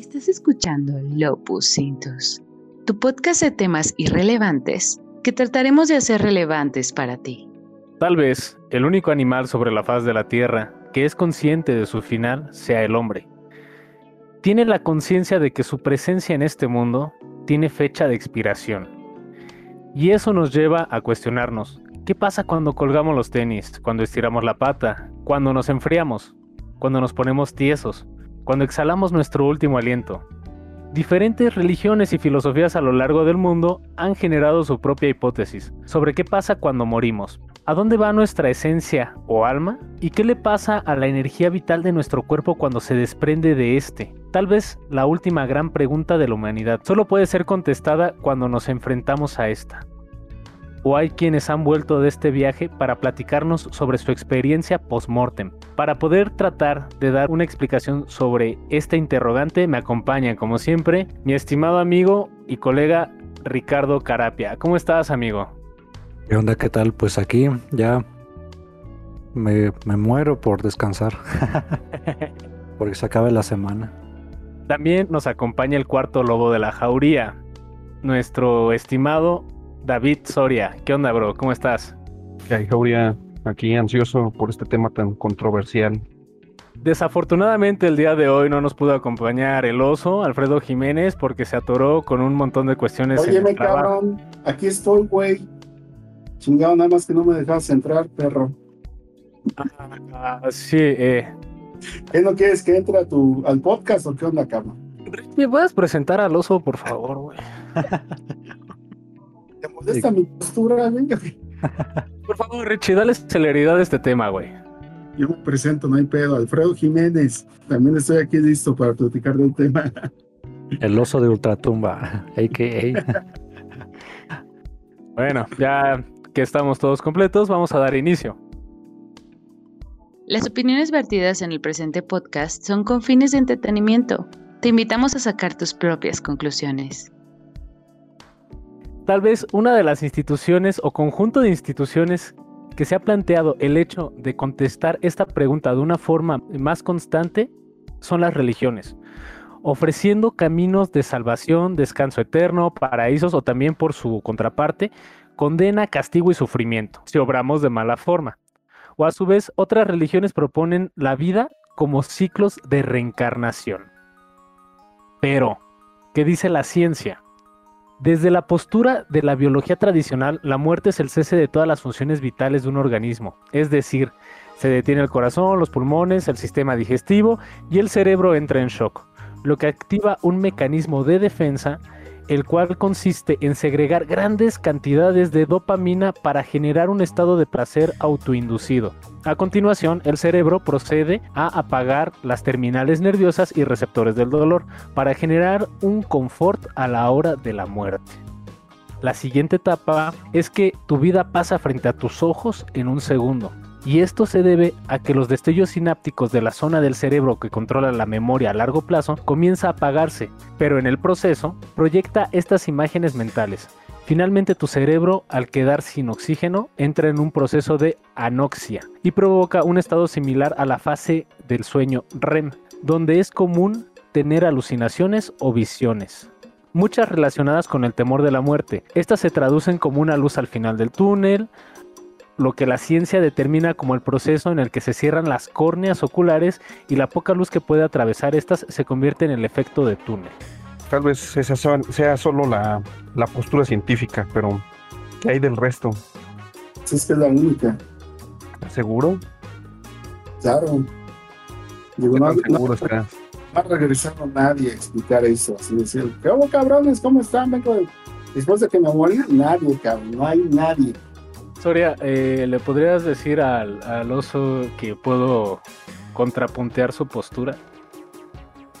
Estás escuchando Lopus Cintus, tu podcast de temas irrelevantes que trataremos de hacer relevantes para ti. Tal vez el único animal sobre la faz de la Tierra que es consciente de su final sea el hombre. Tiene la conciencia de que su presencia en este mundo tiene fecha de expiración. Y eso nos lleva a cuestionarnos, ¿qué pasa cuando colgamos los tenis, cuando estiramos la pata, cuando nos enfriamos, cuando nos ponemos tiesos, cuando exhalamos nuestro último aliento? Diferentes religiones y filosofías a lo largo del mundo han generado su propia hipótesis sobre qué pasa cuando morimos, a dónde va nuestra esencia o alma y qué le pasa a la energía vital de nuestro cuerpo cuando se desprende de este. Tal vez la última gran pregunta de la humanidad solo puede ser contestada cuando nos enfrentamos a esta o hay quienes han vuelto de este viaje para platicarnos sobre su experiencia post-mortem. Para poder tratar de dar una explicación sobre este interrogante, me acompaña, como siempre, mi estimado amigo y colega Ricardo Carapia. ¿Cómo estás, amigo? ¿Qué onda? ¿Qué tal? Pues aquí ya me, me muero por descansar. Porque se acabe la semana. También nos acompaña el cuarto lobo de la jauría, nuestro estimado David Soria. ¿Qué onda, bro? ¿Cómo estás? Hey, aquí ansioso por este tema tan controversial. Desafortunadamente el día de hoy no nos pudo acompañar el oso, Alfredo Jiménez, porque se atoró con un montón de cuestiones. Oye, me cabrón, aquí estoy, güey. Chingado, nada más que no me dejas entrar, perro. Ah, sí, eh. ¿Qué no quieres que entre a tu, al podcast o qué onda, cabrón? ¿Me puedes presentar al oso, por favor, güey? ¿Te molesta mi postura, venga? Por favor, Richie, dale celeridad a este tema, güey. Yo me presento, no hay pedo. Alfredo Jiménez. También estoy aquí listo para platicar del tema. El oso de Ultratumba, a.k.a. bueno, ya que estamos todos completos, vamos a dar inicio. Las opiniones vertidas en el presente podcast son con fines de entretenimiento. Te invitamos a sacar tus propias conclusiones tal vez una de las instituciones o conjunto de instituciones que se ha planteado el hecho de contestar esta pregunta de una forma más constante son las religiones, ofreciendo caminos de salvación, descanso eterno, paraísos o también por su contraparte, condena, castigo y sufrimiento, si obramos de mala forma. O a su vez, otras religiones proponen la vida como ciclos de reencarnación. Pero, ¿qué dice la ciencia? Desde la postura de la biología tradicional, la muerte es el cese de todas las funciones vitales de un organismo, es decir, se detiene el corazón, los pulmones, el sistema digestivo y el cerebro entra en shock, lo que activa un mecanismo de defensa el cual consiste en segregar grandes cantidades de dopamina para generar un estado de placer autoinducido. A continuación, el cerebro procede a apagar las terminales nerviosas y receptores del dolor para generar un confort a la hora de la muerte. La siguiente etapa es que tu vida pasa frente a tus ojos en un segundo. Y esto se debe a que los destellos sinápticos de la zona del cerebro que controla la memoria a largo plazo comienza a apagarse, pero en el proceso proyecta estas imágenes mentales. Finalmente tu cerebro, al quedar sin oxígeno, entra en un proceso de anoxia y provoca un estado similar a la fase del sueño REM, donde es común tener alucinaciones o visiones muchas relacionadas con el temor de la muerte. Estas se traducen como una luz al final del túnel, lo que la ciencia determina como el proceso en el que se cierran las córneas oculares y la poca luz que puede atravesar estas se convierte en el efecto de túnel. Tal vez esa sea solo la, postura científica, pero ¿qué hay del resto? Sí, es que es la única. ¿Seguro? Claro. Digo, no, seguro no, no, ha regresado nadie a explicar eso. Así decir, ¿qué cabrones? ¿Cómo están? Vengo Después de que me morí, nadie, cabrón. No hay nadie. Soria, eh, ¿le podrías decir al, oso que puedo contrapuntear su postura?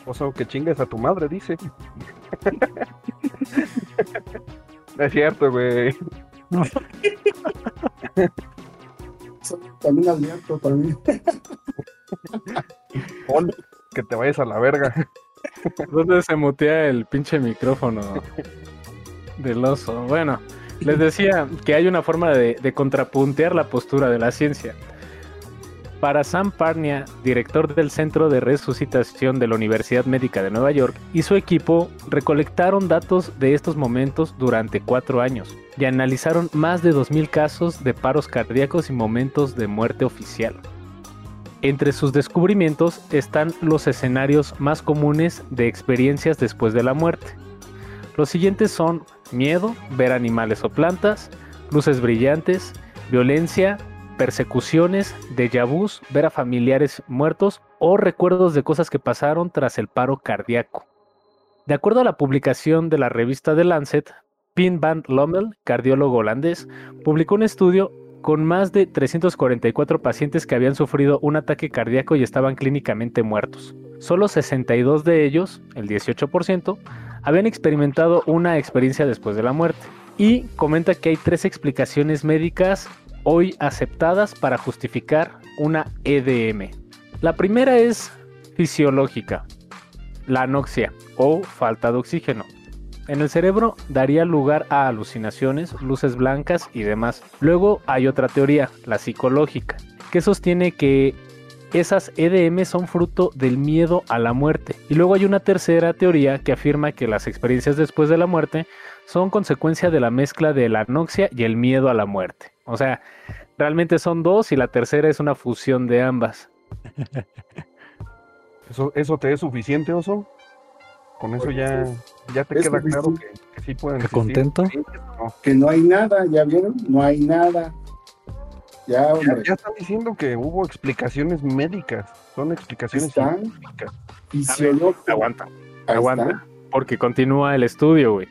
Oso, que chingues a tu madre, dice. es cierto, güey. También abierto para mí. que te vayas a la verga. ¿Dónde se mutea el pinche micrófono del oso? Bueno. Les decía que hay una forma de, contrapuntear la postura de la ciencia. Para Sam Parnia, director del Centro de Resucitación de la Universidad Médica de Nueva York, y su equipo recolectaron datos de estos momentos durante cuatro años y analizaron más de 2.000 casos de paros cardíacos y momentos de muerte oficial. Entre sus descubrimientos están los escenarios más comunes de experiencias después de la muerte. Los siguientes son miedo, ver animales o plantas, luces brillantes, violencia, persecuciones, déjà vus, ver a familiares muertos o recuerdos de cosas que pasaron tras el paro cardíaco. De acuerdo a la publicación de la revista The Lancet, Pin van Lommel, cardiólogo holandés, publicó un estudio con más de 344 pacientes que habían sufrido un ataque cardíaco y estaban clínicamente muertos. Solo 62 de ellos, el 18%, habían experimentado una experiencia después de la muerte. Y comenta que hay tres explicaciones médicas hoy aceptadas para justificar una EDM. La primera es fisiológica, la anoxia o falta de oxígeno. En el cerebro daría lugar a alucinaciones, luces blancas y demás. Luego hay otra teoría, la psicológica, que sostiene que esas EDM son fruto del miedo a la muerte. Y luego hay una tercera teoría que afirma que las experiencias después de la muerte son consecuencia de la mezcla de la anoxia y el miedo a la muerte. O sea, realmente son dos y la tercera es una fusión de ambas. ¿Eso, eso te es suficiente, Oso? Con eso ya, ya te Es queda claro que, que sí pueden ¿Qué existir contento? no. Que no hay nada, ¿ya vieron? No hay nada. Ya, Ya, hombre. ya están diciendo que hubo explicaciones médicas. Son explicaciones Están. científicas. Fisiológico. Aguanta, aguanta. está. porque continúa el estudio, güey.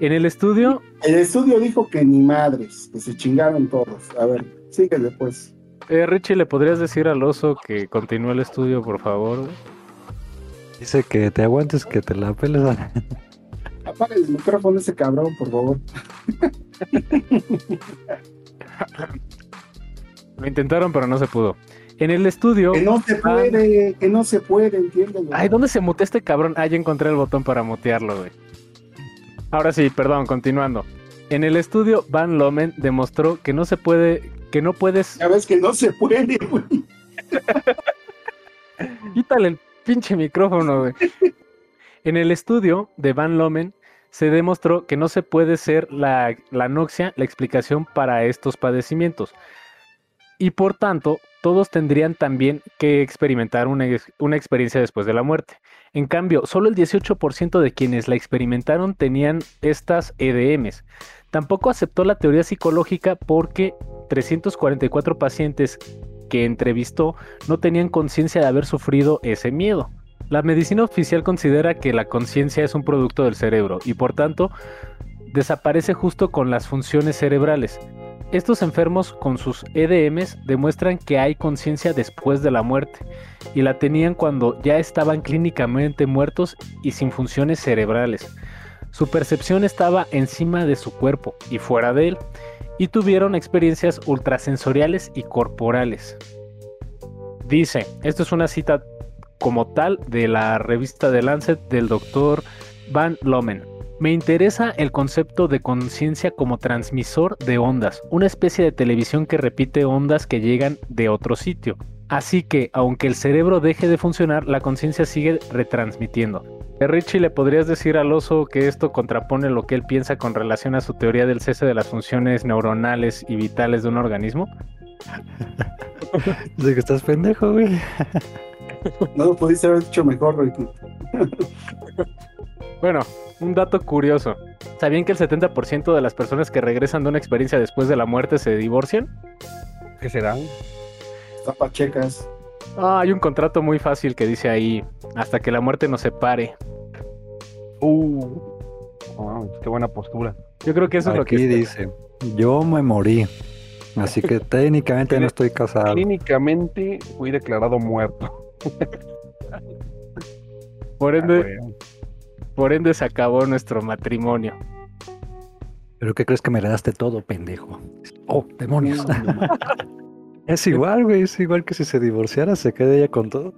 En el estudio El estudio dijo que ni madres, que se chingaron todos. A ver, síguele pues. Eh, Richie, ¿le podrías decir al oso que continúe el estudio, por favor? güey? Dice que te aguantes, que te la peles. Apaga el micrófono ese cabrón, por favor. Lo intentaron, pero no se pudo. En el estudio. Que no se puede, que no se puede, entiéndelo. Ay, ¿dónde se mutea este cabrón? Ah, ya encontré el botón para mutearlo, güey. Ahora sí, perdón, continuando. En el estudio, Van Lomen demostró que no se puede, que no puedes. Ya ves que no se puede, güey. Quítale el pinche micrófono, güey. En el estudio de Van Lomen se demostró que no se puede ser la, la anoxia la explicación para estos padecimientos. Y por tanto, todos tendrían también que experimentar una, ex- una experiencia después de la muerte. En cambio, solo el 18% de quienes la experimentaron tenían estas EDMs. Tampoco aceptó la teoría psicológica porque 344 pacientes que entrevistó no tenían conciencia de haber sufrido ese miedo. La medicina oficial considera que la conciencia es un producto del cerebro y por tanto desaparece justo con las funciones cerebrales. Estos enfermos con sus EDMs demuestran que hay conciencia después de la muerte y la tenían cuando ya estaban clínicamente muertos y sin funciones cerebrales. Su percepción estaba encima de su cuerpo y fuera de él y tuvieron experiencias ultrasensoriales y corporales. Dice, esto es una cita como tal de la revista de Lancet del doctor Van Lomen. Me interesa el concepto de conciencia como transmisor de ondas, una especie de televisión que repite ondas que llegan de otro sitio. Así que, aunque el cerebro deje de funcionar, la conciencia sigue retransmitiendo. Eh, Richie, ¿le podrías decir al oso que esto contrapone lo que él piensa con relación a su teoría del cese de las funciones neuronales y vitales de un organismo? Dice que estás pendejo, güey. No lo pudiste haber dicho mejor, Ricky. Bueno, un dato curioso. ¿Sabían que el 70% de las personas que regresan de una experiencia después de la muerte se divorcian? ¿Qué serán? Zapachecas. Ah, hay un contrato muy fácil que dice ahí, hasta que la muerte nos separe. Uh, wow, qué buena postura. Yo creo que eso es lo que... Aquí dice, yo me morí. Así que técnicamente no estoy casado. Clínicamente fui declarado muerto. Por Ah, ende, bueno. Por ende se acabó nuestro matrimonio. ¿Pero qué crees que me heredaste todo, pendejo? Oh, demonios. es igual, güey. Es igual que si se divorciara, se quede ella con todo.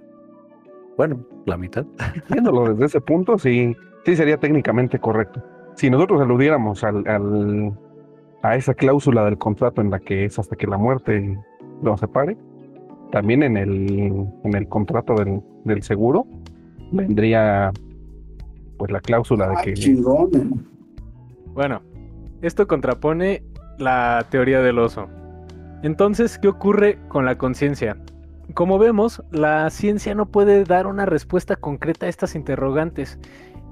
Bueno, la mitad. Viéndolo desde ese punto, sí, sí sería técnicamente correcto. Si nosotros aludiéramos al, al- a esa cláusula del contrato en la que es hasta que la muerte lo separe, también en el, en el contrato del, del seguro vendría pues la cláusula de Ah, que chingón, eh. Bueno, esto contrapone la teoría del oso. Entonces, ¿qué ocurre con la conciencia? Como vemos, la ciencia no puede dar una respuesta concreta a estas interrogantes,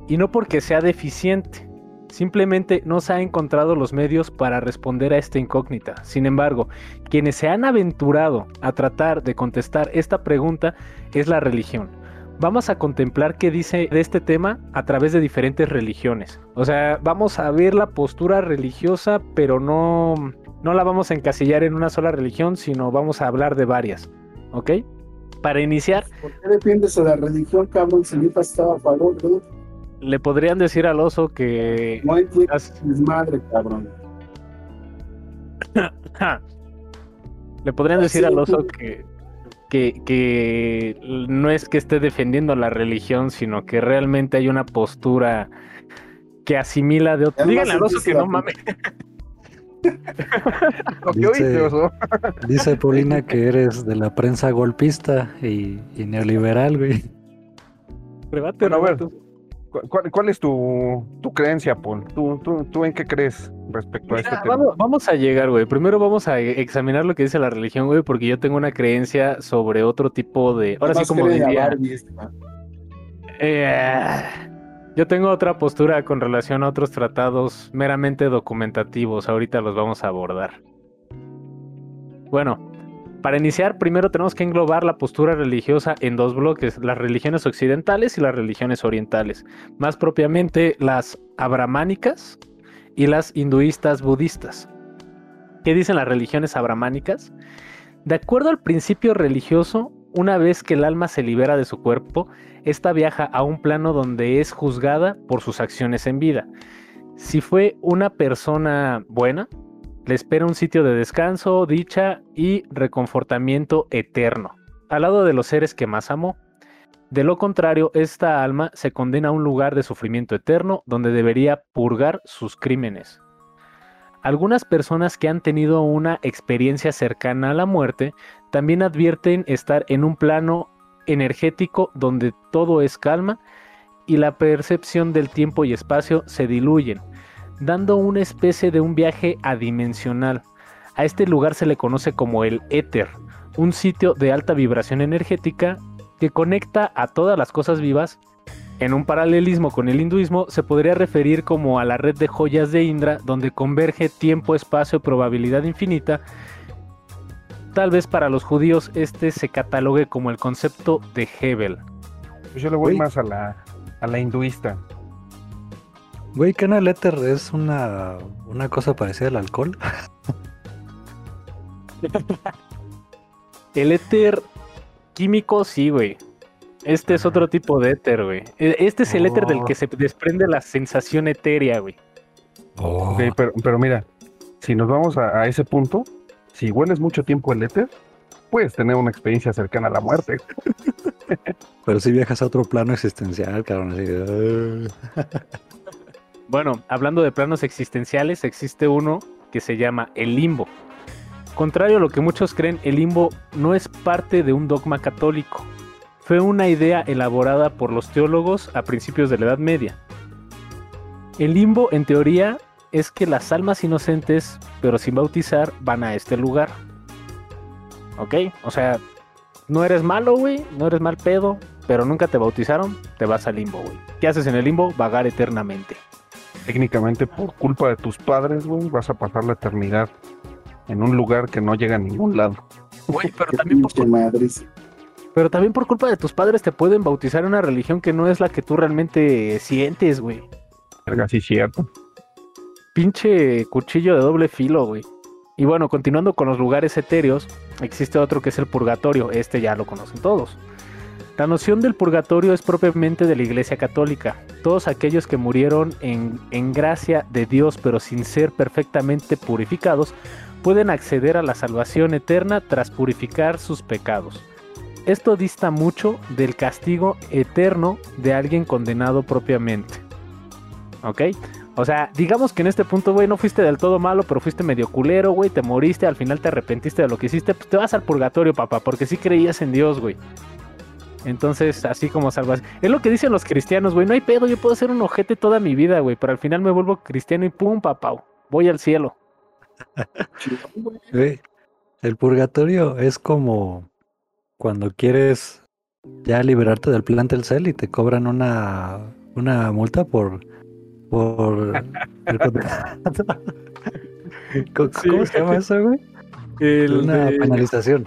y no porque sea deficiente, simplemente no se ha encontrado los medios para responder a esta incógnita. Sin embargo, quienes se han aventurado a tratar de contestar esta pregunta es la religión. Vamos a contemplar qué dice de este tema a través de diferentes religiones. O sea, vamos a ver la postura religiosa, pero no, no la vamos a encasillar en una sola religión, sino vamos a hablar de varias. ¿Ok? Para iniciar, ¿Por qué defiendes a la religión, cabrón? Si estaba a favor, ¿no? le podrían decir al oso que... No las- mi madre, cabrón. Le podrían Ah, decir al oso que, que, que no es que esté defendiendo la religión, sino que realmente hay una postura que asimila de otro. Díganle al oso que no mames. Lo que Dice-. Dice Paulina que eres de la prensa golpista y, y neoliberal, güey. Rebate, Bueno, ¿Cuál, cuál es tu, tu creencia, Paul? ¿Tú, tú, ¿Tú en qué crees respecto a Mira, este tema? vamos, vamos a llegar, güey. Primero vamos a e- examinar lo que dice la religión, güey, porque yo tengo una creencia sobre otro tipo de. Ahora sí, como diría. Este. Eh, yo tengo otra postura con relación a otros tratados meramente documentativos. Ahorita los vamos a abordar. Bueno, para iniciar, primero tenemos que englobar la postura religiosa en dos bloques, las religiones occidentales y las religiones orientales, más propiamente las abramánicas y las hinduistas budistas. ¿Qué dicen las religiones abramánicas? De acuerdo al principio religioso, una vez que el alma se libera de su cuerpo, esta viaja a un plano donde es juzgada por sus acciones en vida. Si fue una persona buena, le espera un sitio de descanso, dicha y reconfortamiento eterno, al lado de los seres que más amó. De lo contrario, esta alma se condena a un lugar de sufrimiento eterno donde debería purgar sus crímenes. Algunas personas que han tenido una experiencia cercana a la muerte también advierten estar en un plano energético donde todo es calma y la percepción del tiempo y espacio se diluyen, dando una especie de un viaje adimensional. A este lugar se le conoce como el éter, un sitio de alta vibración energética que conecta a todas las cosas vivas. En un paralelismo con el hinduismo se podría referir como a la red de joyas de Indra donde converge tiempo, espacio, probabilidad infinita. Tal vez para los judíos este se catalogue como el concepto de Hebel. Pues yo le voy más a la, a la hinduista. Güey, ¿qué no el éter es una, una cosa parecida al alcohol? El éter químico, sí, güey. Este es otro tipo de éter, güey. E- Este es el éter del Oh. que se desprende la sensación etérea, güey. Oh, Ok, pero, pero mira, si nos vamos a, a ese punto, si hueles mucho tiempo el éter, puedes tener una experiencia cercana a la muerte. pero si viajas a otro plano existencial, cabrón. Así. Bueno, hablando de planos existenciales, existe uno que se llama el limbo. Contrario a lo que muchos creen, el limbo no es parte de un dogma católico. Fue una idea elaborada por los teólogos a principios de la Edad Media. El limbo, en teoría, es que las almas inocentes, pero sin bautizar, van a este lugar. ¿Ok? O sea, no eres malo, güey, no eres mal pedo, pero nunca te bautizaron, te vas al limbo, güey. ¿Qué haces en el limbo? Vagar eternamente. Técnicamente, por culpa de tus padres, güey, vas a pasar la eternidad en un lugar que no llega a ningún lado. Güey, pero también, por, madriz. pero también por culpa de tus padres te pueden bautizar en una religión que no es la que tú realmente sientes, güey. Verga, sí, cierto. Pinche cuchillo de doble filo, güey. Y bueno, continuando con los lugares etéreos, existe otro que es el purgatorio. Este ya lo conocen todos. La noción del purgatorio es propiamente de la Iglesia Católica. Todos aquellos que murieron en, en gracia de Dios pero sin ser perfectamente purificados pueden acceder a la salvación eterna tras purificar sus pecados. Esto dista mucho del castigo eterno de alguien condenado propiamente. ¿Ok? O sea, digamos que en este punto, güey, no fuiste del todo malo, pero fuiste medio culero, güey, te moriste, al final te arrepentiste de lo que hiciste, pues te vas al purgatorio, papá, porque sí creías en Dios, güey. Entonces, así como salvas. Es lo que dicen los cristianos, güey, no hay pedo, yo puedo ser un ojete toda mi vida, güey, pero al final me vuelvo cristiano y pum, papá, voy al cielo. Güey, El purgatorio es como cuando quieres ya liberarte del plan Telcel y te cobran una, una multa por por el. ¿Cómo, Sí, cómo se llama eso, güey? El Una de- penalización.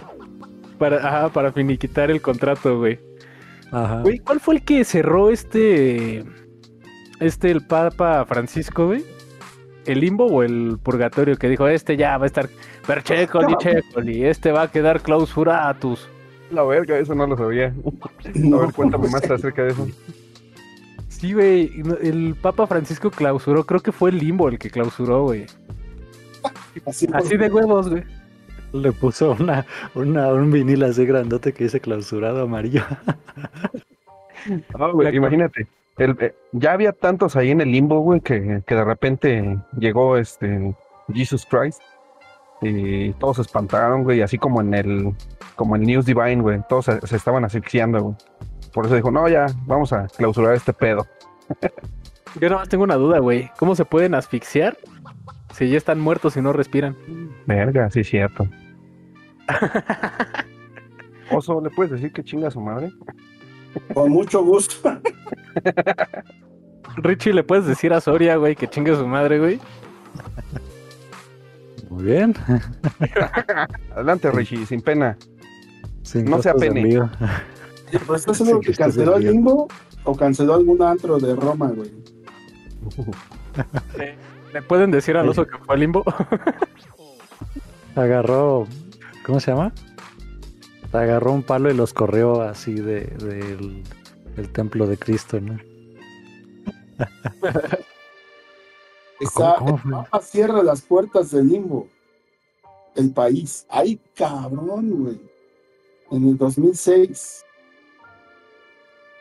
para, ajá, para finiquitar el contrato, güey. Ajá. Güey, ¿cuál fue el que cerró este. Este, el Papa Francisco, güey? ¿El limbo o el purgatorio? Que dijo, este ya va a estar. Perchecoli, checoli, este va a quedar clausuratus. La verga, eso no lo sabía. A ver, cuéntame más acerca de eso. Sí, güey, el Papa Francisco clausuró, creo que fue el limbo el que clausuró, güey. Así de huevos, güey. Le puso una, una, un vinil así grandote que dice clausurado amarillo. Ah, güey, imagínate. el- eh, ya había tantos ahí en el limbo, güey, que, que de repente llegó este Jesus Christ y todos se espantaron, güey, así como en el como en News Divine, güey, todos se, se estaban asfixiando, güey. Por eso dijo, no, ya, vamos a clausurar este pedo. Yo nada más tengo una duda, güey. ¿Cómo se pueden asfixiar si ya están muertos y no respiran? Verga, sí, cierto. Oso, ¿le puedes decir que chinga a su madre? con mucho gusto. Richie, ¿le puedes decir a Soria, güey, que chingue su madre, güey? Muy bien. Adelante, Richie, sin pena. Sin No se apene. envío. ¿Pero estás seguro Sí, que canceló el limbo o canceló algún antro de Roma, güey? ¿Le pueden decir al oso que fue al limbo? Agarró, ¿cómo se llama? Agarró un palo y los corrió así de, del, del templo de Cristo, ¿no? Está, ¿Cómo- cómo el? Papa cierra las puertas del limbo. El país. ¡Ay, cabrón, güey! En el 2006.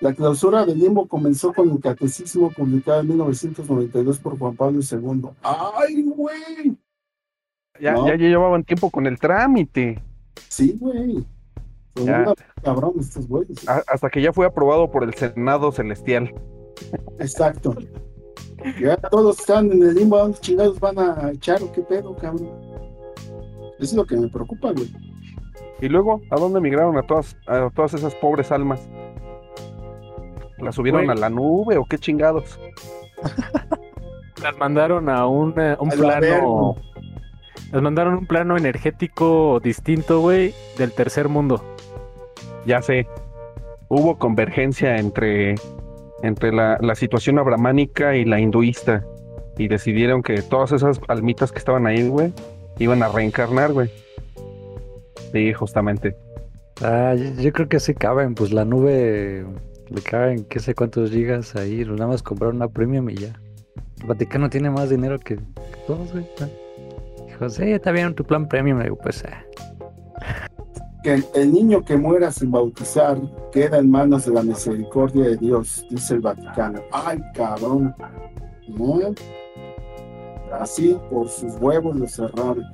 La clausura del limbo comenzó con el catecismo publicado en 1992 por Juan Pablo II. ¡Ay, güey! Ya, No. ya llevaban tiempo con el trámite. Sí, güey. Ya. cabrón estos güeyes. Hasta que ya fue aprobado por el Senado Celestial. Exacto. Ya todos están en el limbo, ¿a dónde chingados van a echar qué pedo, cabrón? Eso es lo que me preocupa, güey. Y luego, ¿a dónde migraron a todas, a todas esas pobres almas? ¿Las subieron Güey. a la nube o qué chingados? Las mandaron a un, eh, un plano. Las mandaron a un plano energético distinto, güey, del tercer mundo. Ya sé. Hubo convergencia entre, entre la, la situación abramánica y la hinduista. Y decidieron que todas esas almitas que estaban ahí, güey, iban a reencarnar, güey. Sí, justamente. Ah, yo, yo creo que sí caben, pues la nube le caben qué sé cuántos gigas ahí, nada más comprar una premium y ya. El Vaticano tiene más dinero que, que todos, güey. Dijo, sí, está bien tu plan premium, le digo, pues ah. Que el, el niño que muera sin bautizar queda en manos de la misericordia de Dios, dice el Vaticano. ¡Ay, cabrón! ¿No? Así, por sus huevos lo cerraron.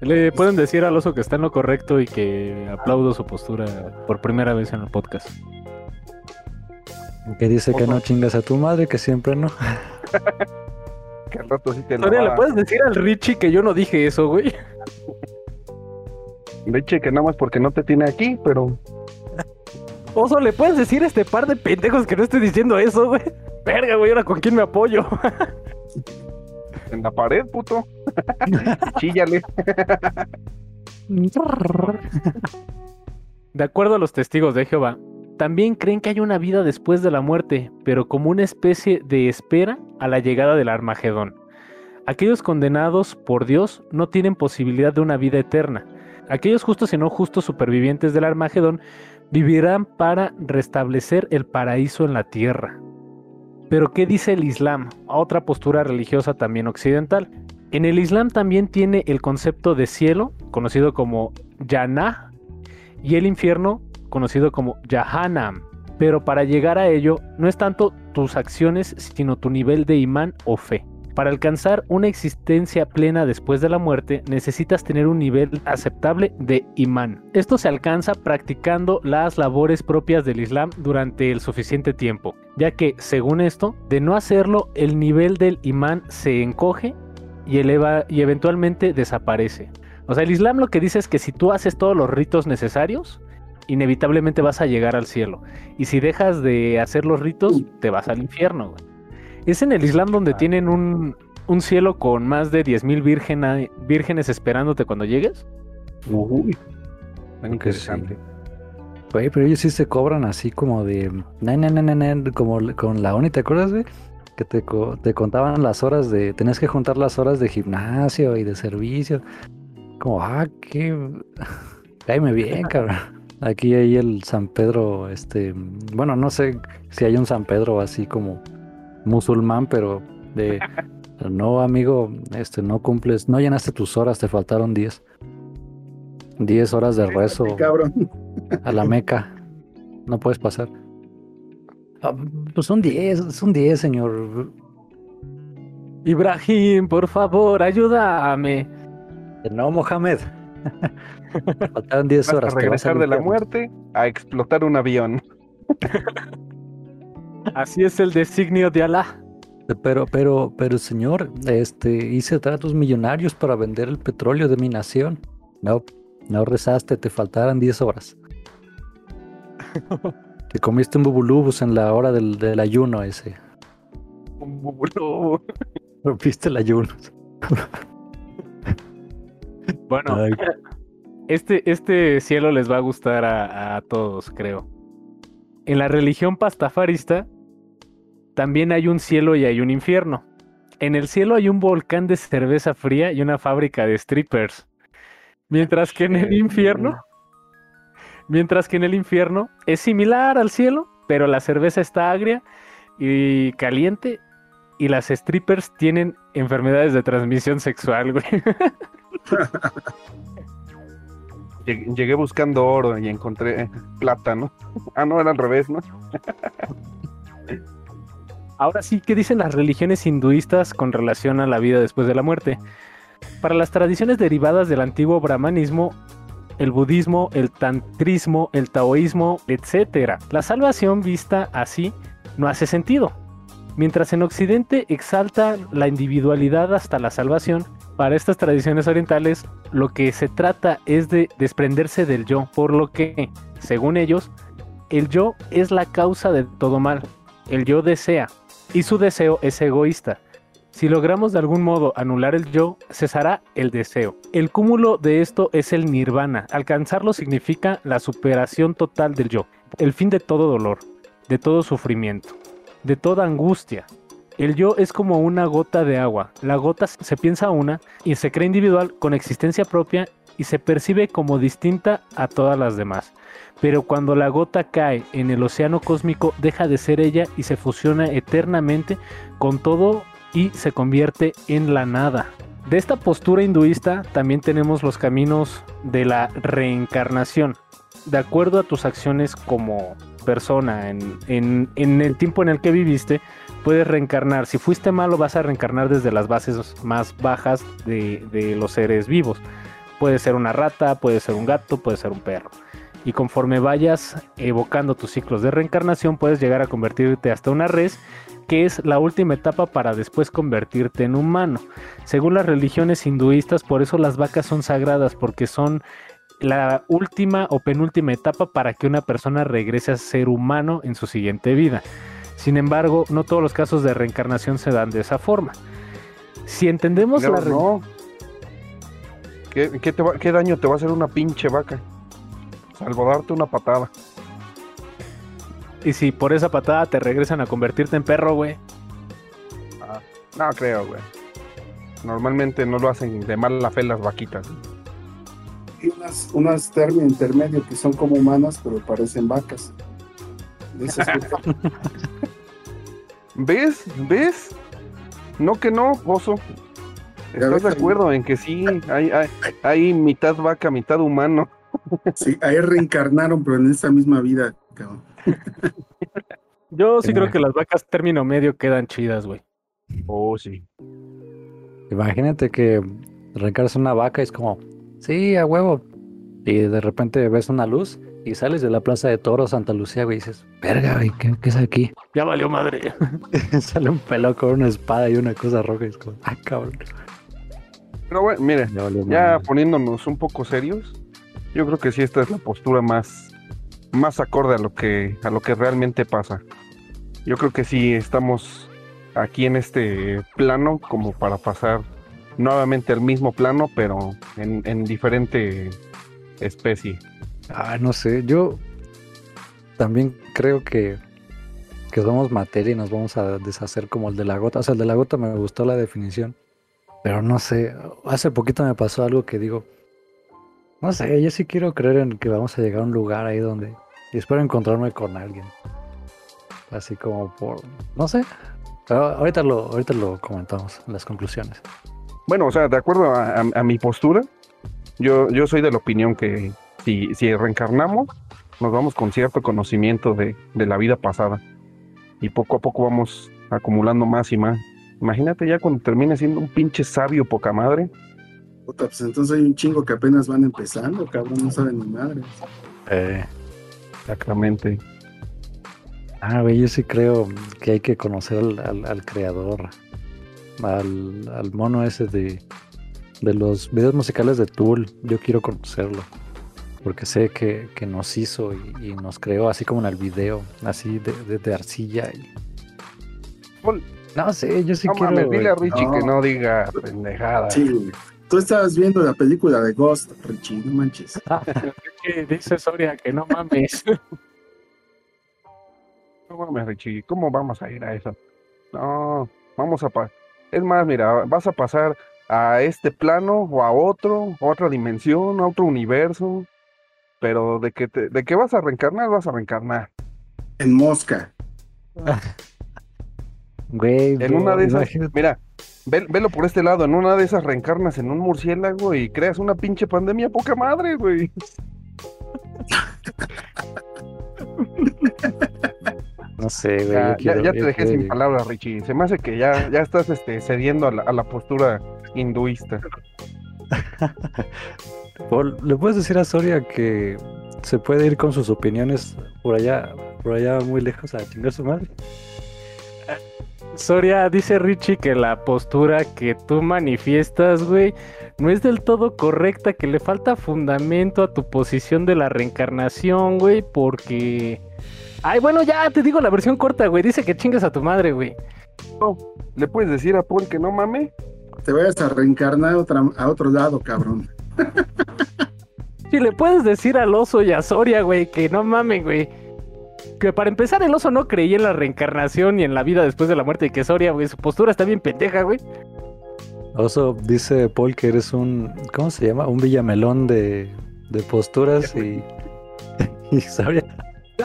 Le pueden decir al oso que está en lo correcto y que aplaudo su postura por primera vez en el podcast. Que dice que no chingas a tu madre, que siempre no. Que al rato sí te Sonia, ¿le puedes decir al Richie que yo no dije eso, güey? Leche que nada más porque no te tiene aquí, pero Oso, ¿le puedes decir a este par de pendejos que no estoy diciendo eso, güey? Verga, güey, ahora con quién me apoyo. en la pared, puto. Chíllale. De acuerdo a los testigos de Jehová, también creen que hay una vida después de la muerte, pero como una especie de espera a la llegada del Armagedón. Aquellos condenados por Dios no tienen posibilidad de una vida eterna. Aquellos justos y no justos supervivientes del Armagedón vivirán para restablecer el paraíso en la tierra. Pero ¿qué dice el Islam? Otra postura religiosa también occidental. En el Islam también tiene el concepto de cielo, conocido como Jannah, y el infierno, conocido como Jahannam. Pero para llegar a ello, no es tanto tus acciones, sino tu nivel de imán o fe. Para alcanzar una existencia plena después de la muerte, necesitas tener un nivel aceptable de imán. Esto se alcanza practicando las labores propias del Islam durante el suficiente tiempo, ya que, según esto, de no hacerlo, el nivel del imán se encoge y eleva y eventualmente desaparece. O sea, el Islam lo que dice es que si tú haces todos los ritos necesarios, inevitablemente vas a llegar al cielo. Y si dejas de hacer los ritos, te vas al infierno. Es en el Islam donde tienen un, un cielo con más de 10.000 vírgenes esperándote cuando llegues. Uy, interesante. Oye, pero ellos sí se cobran así como de... como con la ONI, ¿te acuerdas, güey? Que te, te contaban las horas de... Tenías que juntar las horas de gimnasio y de servicio. Como, ah, qué... Cáeme bien, cabrón. Aquí hay el San Pedro, este... Bueno, no sé si hay un San Pedro así como musulmán, pero de... No, amigo, este, no cumples, no llenaste tus horas, te faltaron 10. 10 horas de rezo a la Meca. No puedes pasar. Ah, pues son 10, son 10, señor. Ibrahim, por favor, ayúdame. No, Mohamed. Faltaron 10 horas. A regresar de la muerte a explotar un avión. Así es el designio de Alá. Pero, pero, pero, señor, este, hice tratos millonarios para vender el petróleo de mi nación. No, no rezaste, te faltaran 10 horas. te comiste un bubulubus en la hora del, del ayuno ese. Un bubulubus. Rompiste el ayuno. Bueno, este, este cielo les va a gustar a, a todos, creo. En la religión pastafarista también hay un cielo y hay un infierno. En el cielo hay un volcán de cerveza fría y una fábrica de strippers. Mientras que en el infierno, mientras que en el infierno es similar al cielo, pero la cerveza está agria y caliente y las strippers tienen enfermedades de transmisión sexual, güey. Llegué buscando oro y encontré plata, ¿no? Ah, no, era al revés, ¿no? Ahora sí, ¿qué dicen las religiones hinduistas con relación a la vida después de la muerte? Para las tradiciones derivadas del antiguo brahmanismo, el budismo, el tantrismo, el taoísmo, etc., la salvación vista así no hace sentido. Mientras en Occidente exalta la individualidad hasta la salvación, para estas tradiciones orientales lo que se trata es de desprenderse del yo, por lo que, según ellos, el yo es la causa de todo mal. El yo desea, y su deseo es egoísta. Si logramos de algún modo anular el yo, cesará el deseo. El cúmulo de esto es el nirvana. Alcanzarlo significa la superación total del yo, el fin de todo dolor, de todo sufrimiento, de toda angustia. El yo es como una gota de agua. La gota se piensa una y se cree individual con existencia propia y se percibe como distinta a todas las demás pero cuando la gota cae en el océano cósmico deja de ser ella y se fusiona eternamente con todo y se convierte en la nada. De esta postura hinduista también tenemos los caminos de la reencarnación. De acuerdo a tus acciones como persona en, el tiempo en el que viviste, puedes reencarnar. Si fuiste malo, vas a reencarnar desde las bases más bajas de, los seres vivos. Puede ser una rata, puede ser un gato, puede ser un perro y conforme vayas evocando tus ciclos de reencarnación puedes llegar a convertirte hasta una res que es la última etapa para después convertirte en humano. Según las religiones hinduistas, por eso las vacas son sagradas, porque son la última o penúltima etapa para que una persona regrese a ser humano en su siguiente vida. Sin embargo, no todos los casos de reencarnación se dan de esa forma. Si entendemos la... No. ¿Qué daño te va a hacer una pinche vaca? Salvo darte una patada. Y si por esa patada te regresan a convertirte en perro, güey. Ah, no creo, güey. Normalmente no lo hacen de mala fe las vaquitas. Y unas, unas términos intermedios que son como humanas, pero parecen vacas. ¿Ves? ¿Ves? No que no, oso. ¿Estás de acuerdo en que sí? Hay, hay, hay mitad vaca, mitad humano. Sí, ahí reencarnaron, pero en esa misma vida, cabrón. Yo sí creo me- que las vacas término medio quedan chidas, güey. Oh, sí. Imagínate que reencarnas en una vaca y es como, sí, a huevo. Y de repente ves una luz y sales de la plaza de toros Santa Lucía, güey, y dices, verga, güey, ¿qué, qué es aquí? Ya valió madre. Sale un pelo con una espada y una cosa roja y es como, ah, cabrón. Pero bueno, mire, Ya, valió ya madre. poniéndonos un poco serios, yo creo que sí esta es la postura más, más acorde a lo que, a lo que realmente pasa. Yo creo que sí estamos aquí en este plano como para pasar nuevamente al mismo plano, pero en, en diferente especie. Ah, no sé, yo también creo que, que somos materia y nos vamos a deshacer como el de la gota. O sea, el de la gota me gustó la definición, pero no sé, hace poquito me pasó algo que digo, no sé, yo sí quiero creer en que vamos a llegar a un lugar ahí donde, y espero encontrarme con alguien. Así como por, no sé, ahorita lo, ahorita lo comentamos en las conclusiones. Bueno, o sea, de acuerdo a, a- a mi postura, yo, yo soy de la opinión que si, si reencarnamos, nos vamos con cierto conocimiento de, de la vida pasada. Y poco a poco vamos acumulando más y más. Imagínate ya cuando termine siendo un pinche sabio poca madre. Puta, pues entonces hay un chingo que apenas van empezando, cabrón, no saben ni madre. Eh, Exactamente. Ah, güey, yo sí creo que hay que conocer al, al- al creador, al, al mono ese de, de los videos musicales de Tool. Yo quiero conocerlo, porque sé que, que nos hizo y, y nos creó así como en el video, así de, de- de arcilla. Y... No sé, yo sí no quiero. mames, dile a Richie No. que no diga pendejada. Sí. Tú estabas viendo la película de Ghost, Richie, no manches. ¿Qué dice Soria? Que no mames. No mames, Richie, ¿cómo vamos a ir a eso? No, vamos a pasar. Es más, mira, vas a pasar a este plano o a otro, a otra dimensión, a otro universo. Pero de que, te- de que vas a reencarnar, vas a reencarnar. En Mosca. Güey, En una de esas, imagínate. mira, ve- velo por este lado, en una de esas reencarnas en un murciélago y creas una pinche pandemia poca madre, güey. No sé, güey. Ya, te dejé quiero- sin palabras, Richie. Se me hace que ya, ya estás este, cediendo a la, a la postura hinduista. Paul, ¿Le puedes decir a Soria que se puede ir con sus opiniones por allá, por allá muy lejos a chingar su madre? Soria, dice Richie que la postura que tú manifiestas, güey, no es del todo correcta, que le falta fundamento a tu posición de la reencarnación, güey, porque... Ay, bueno, ya te digo la versión corta, güey. Dice que chingas a tu madre, güey. ¿Le puedes decir a Paul que no mame? Te vayas a reencarnar otra- a otro lado, cabrón. Si le puedes decir al oso y a Soria, güey, que no mamen, güey. Que para empezar, el oso no creía en la reencarnación y en la vida después de la muerte y que Soria, güey, su postura está bien pendeja, güey. Oso, dice Paul que eres un, ¿cómo se llama? Un villamelón de, de posturas y, y Soria.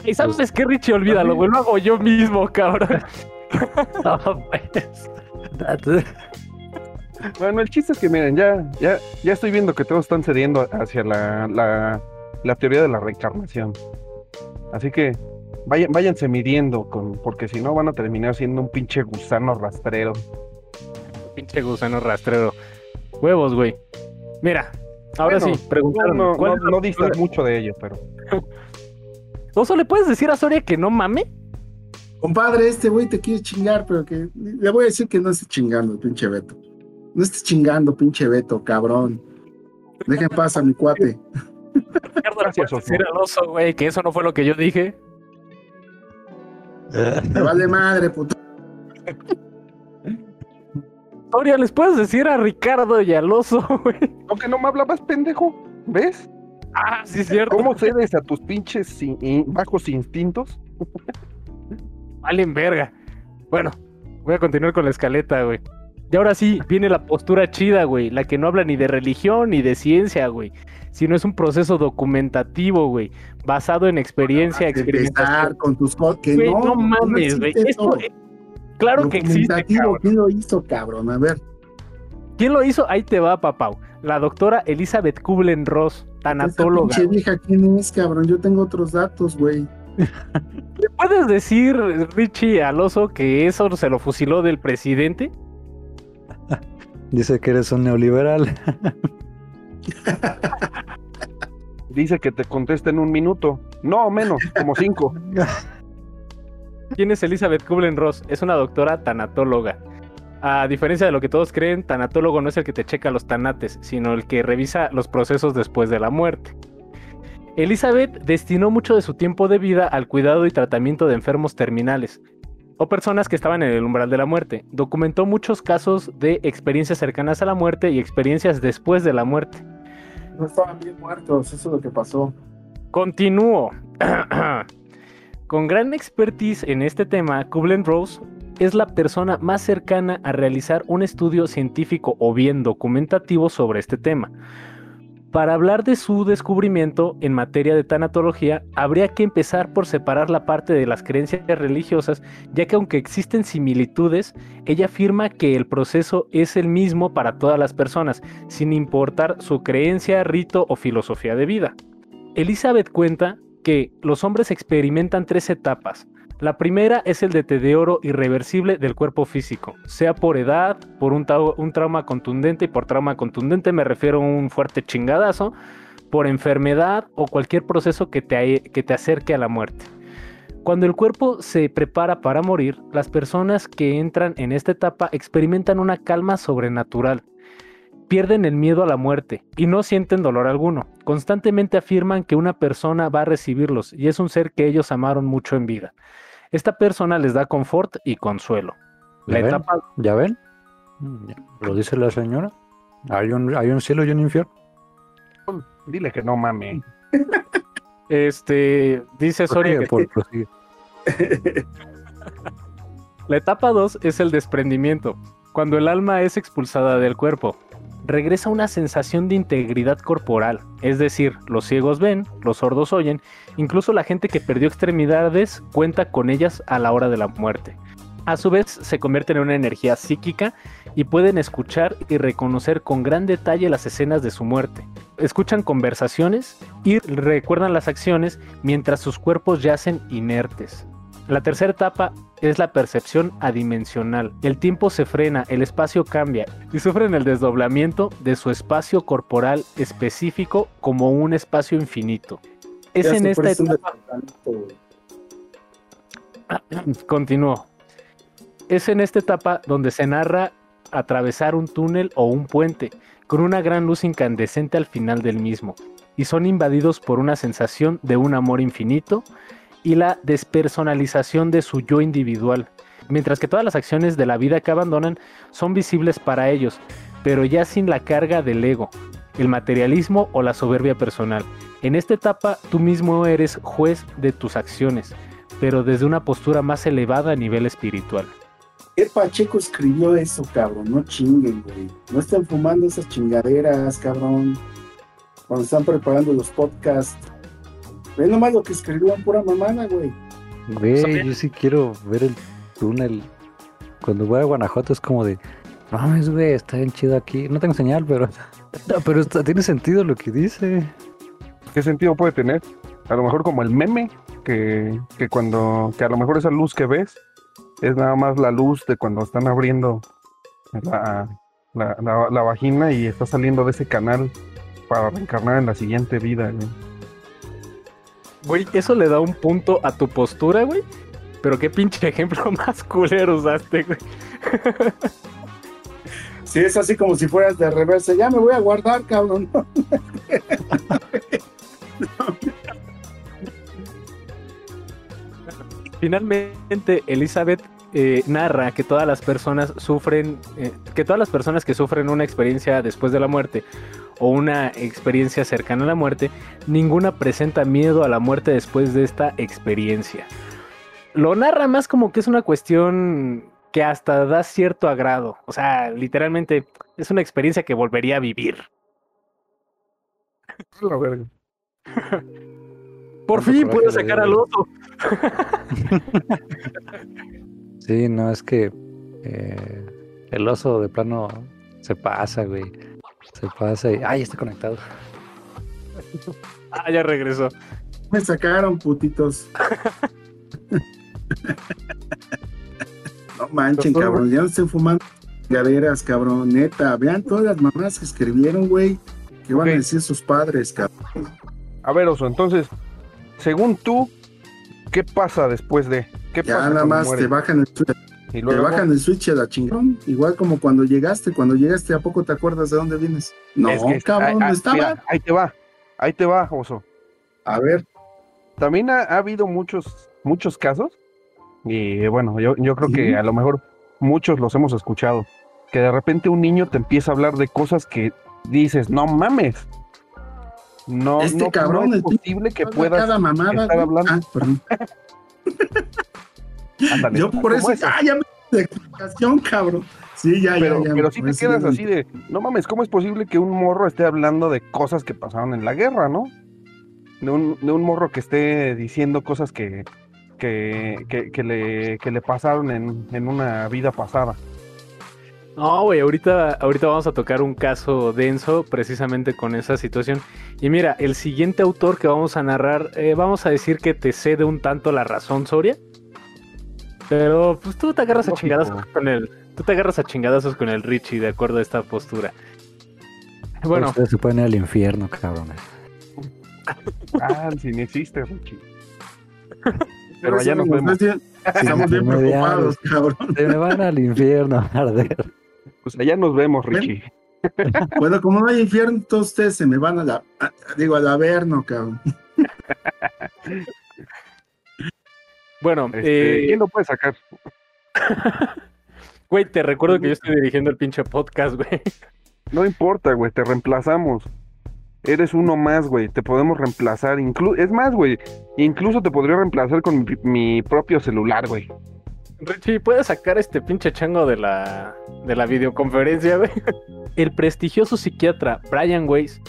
Y sabes qué, Richie, olvídalo, güey, lo hago yo mismo, cabrón. No, pues. Bueno, el chiste es que miren, ya, ya, ya estoy viendo que todos están cediendo hacia la, la, la teoría de la reencarnación. Así que vayan, váyanse midiendo con, porque si no van a terminar siendo un pinche gusano rastrero. Pinche gusano rastrero. Huevos, güey. Mira, ahora Bueno, sí, preguntaron. No, no, distas mucho de ello, pero. Oso, ¿le puedes decir a Soria que no mame? Compadre, este güey te quiere chingar, pero que le voy a decir que no esté chingando, pinche Beto. No estés chingando, pinche Beto, cabrón. Deja en paz a mi cuate. Ricardo, ¿le Gracias, puedes Oso. decir al oso, güey, que eso no fue lo que yo dije. Me vale madre, puto. Soria, ¿les puedes decir a Ricardo y al oso, güey? ¿No que no me hablabas, pendejo? ¿Ves? Ah, sí, es cierto. ¿Cómo cedes a tus pinches in- in- bajos instintos? Valen verga. Bueno, voy a continuar con la escaleta, güey. Y ahora sí, viene la postura chida, güey. La que no habla ni de religión ni de ciencia, güey. Sino es un proceso documentativo, güey. Basado en experiencia, experimentación. con tus. Que Güey, no, no, mames, güey. Eh, claro que existe. Cabrón. ¿Quién lo hizo, cabrón? A ver. ¿Quién lo hizo? Ahí te va, papau. La doctora Elizabeth Kublen-Ross, Esa tanatóloga. pinche vieja, ¿quién es, cabrón? Yo tengo otros datos, güey. ¿Le puedes decir, Richie, al oso que eso se lo fusiló del presidente? Dice que eres un neoliberal. Dice que te contesta en un minuto. No, menos, como cinco. ¿Quién es Elizabeth Kublen-Ross? Es una doctora tanatóloga. A diferencia de lo que todos creen, tanatólogo no es el que te checa los tanates, sino el que revisa los procesos después de la muerte. Elizabeth destinó mucho de su tiempo de vida al cuidado y tratamiento de enfermos terminales o personas que estaban en el umbral de la muerte. Documentó muchos casos de experiencias cercanas a la muerte y experiencias después de la muerte. No estaban bien muertos, eso es lo que pasó. Continúo. Con gran expertise en este tema, Kublen-Rose es la persona más cercana a realizar un estudio científico o bien documentativo sobre este tema. Para hablar de su descubrimiento en materia de tanatología, habría que empezar por separar la parte de las creencias religiosas, ya que aunque existen similitudes, ella afirma que el proceso es el mismo para todas las personas, sin importar su creencia, rito o filosofía de vida. Elizabeth cuenta que los hombres experimentan tres etapas, la primera es el deterioro irreversible del cuerpo físico, sea por edad, por un, trauma contundente, y por trauma contundente me refiero a un fuerte chingadazo, por enfermedad o cualquier proceso que te, que te acerque a la muerte. Cuando el cuerpo se prepara para morir, las personas que entran en esta etapa experimentan una calma sobrenatural. Pierden el miedo a la muerte y no sienten dolor alguno. Constantemente afirman que una persona va a recibirlos y es un ser que ellos amaron mucho en vida. Esta persona les da confort y consuelo. ¿Ya, ven? ¿Ya ven? Mm, Lo dice la señora. Hay un, hay un cielo y un infierno. Dile que no mame. Este, dice Soria que... La etapa 2 es el desprendimiento, cuando el alma es expulsada del cuerpo regresa una sensación de integridad corporal, es decir, los ciegos ven, los sordos oyen, incluso la gente que perdió extremidades cuenta con ellas a la hora de la muerte. A su vez, se convierten en una energía psíquica y pueden escuchar y reconocer con gran detalle las escenas de su muerte. Escuchan conversaciones y recuerdan las acciones mientras sus cuerpos yacen inertes. La tercera etapa es la percepción adimensional. El tiempo se frena, el espacio cambia y sufren el desdoblamiento de su espacio corporal específico como un espacio infinito. Es en esta etapa. Continúo. Es en esta etapa donde se narra atravesar un túnel o un puente con una gran luz incandescente al final del mismo y son invadidos por una sensación de un amor infinito y la despersonalización de su yo individual, mientras que todas las acciones de la vida que abandonan son visibles para ellos, pero ya sin la carga del ego, el materialismo o la soberbia personal. En esta etapa tú mismo eres juez de tus acciones, pero desde una postura más elevada a nivel espiritual. ¿Qué Pacheco escribió eso, cabrón? No chinguen, güey. No estén fumando esas chingaderas, cabrón. Cuando están preparando los podcasts, Ve nomás lo que escribió pura mamana, güey. Güey, yo sí quiero ver el túnel. Cuando voy a Guanajuato es como de, no mames, güey, está bien chido aquí. No tengo señal, pero, pero tiene sentido lo que dice. ¿Qué sentido puede tener? A lo mejor como el meme, que, que cuando, que a lo mejor esa luz que ves es nada más la luz de cuando están abriendo la, la, la vagina y está saliendo de ese canal para reencarnar en la siguiente vida, güey. Güey, eso le da un punto a tu postura, güey. Pero qué pinche ejemplo más culero usaste, güey. Sí, es así como si fueras de reversa. Ya me voy a guardar, cabrón. Finalmente, Elizabeth eh, narra que todas las personas sufren, eh, que todas las personas que sufren una experiencia después de la muerte o una experiencia cercana a la muerte, ninguna presenta miedo a la muerte después de esta experiencia. Lo narra más como que es una cuestión que hasta da cierto agrado. O sea, literalmente es una experiencia que volvería a vivir. Por fin puedo sacar al otro. sí, no, es que eh, el oso de plano se pasa, güey. Se pasa y. ¡Ay, está conectado! ah, ya regresó. me sacaron, putitos. no manchen, cabrón. Ya no estén fumando gaderas, cabrón. Neta, vean todas las mamás que escribieron, güey. ¿Qué van a decir sus padres, cabrón? A ver, Oso, entonces, según tú, ¿qué pasa después de? ¿Qué Ya pasa nada más muere? te bajan el switch, Y te bajan el switch a la chingón. Igual como cuando llegaste, cuando llegaste, ¿a poco te acuerdas de dónde vienes? No, es que- cabrón, ah, ah, estaba. mira, ahí te va, ahí te va, Oso. A ver, También ha, ha habido muchos, muchos casos, y bueno, yo, yo creo que a lo mejor muchos los hemos escuchado, que de repente un niño te empieza a hablar de cosas que dices, no mames. No, Este no, cabrón, no es posible que puedas. cada mamada. estar hablando. Ah. ándale, Yo por eso. Ah, ya me de explicación, cabrón. Sí, ya, pero, ya, ya. pero si te pues, quedas así de, no mames, ¿cómo es posible que un morro esté hablando de cosas que pasaron en la guerra, no? De un, de un morro que esté diciendo cosas que, que, que, que le, que le pasaron en, en una vida pasada. No, güey, ahorita, ahorita vamos a tocar un caso denso precisamente con esa situación. Y mira, el siguiente autor que vamos a narrar, eh, vamos a decir que te cede un tanto la razón, Soria. Pero pues tú te agarras a chingadazos con el. Tú te agarras a chingadazos con el Richie de acuerdo a esta postura. Bueno, Ustedes se pueden ir al infierno, cabrones. Ah, si ni existe, Richie. Pero allá nos nos vemos. ves bien- Estamos bien preocupados, cabrón. Se me van al infierno a arder. Pues allá nos vemos, Richie. Bueno, como no hay infierno, todos ustedes se me van a la. a- digo, al averno, cabrón. bueno, Este, eh, ¿Quién lo puede sacar? güey, te recuerdo que yo estoy dirigiendo el pinche podcast, güey. No importa, güey, te reemplazamos. Eres uno más, güey. Te podemos reemplazar. Inclu es más, güey. Incluso te podría reemplazar con mi, mi propio celular, güey. Richie, ¿puedes sacar este pinche chango de la, de la videoconferencia, güey? El prestigioso psiquiatra Brian Weiss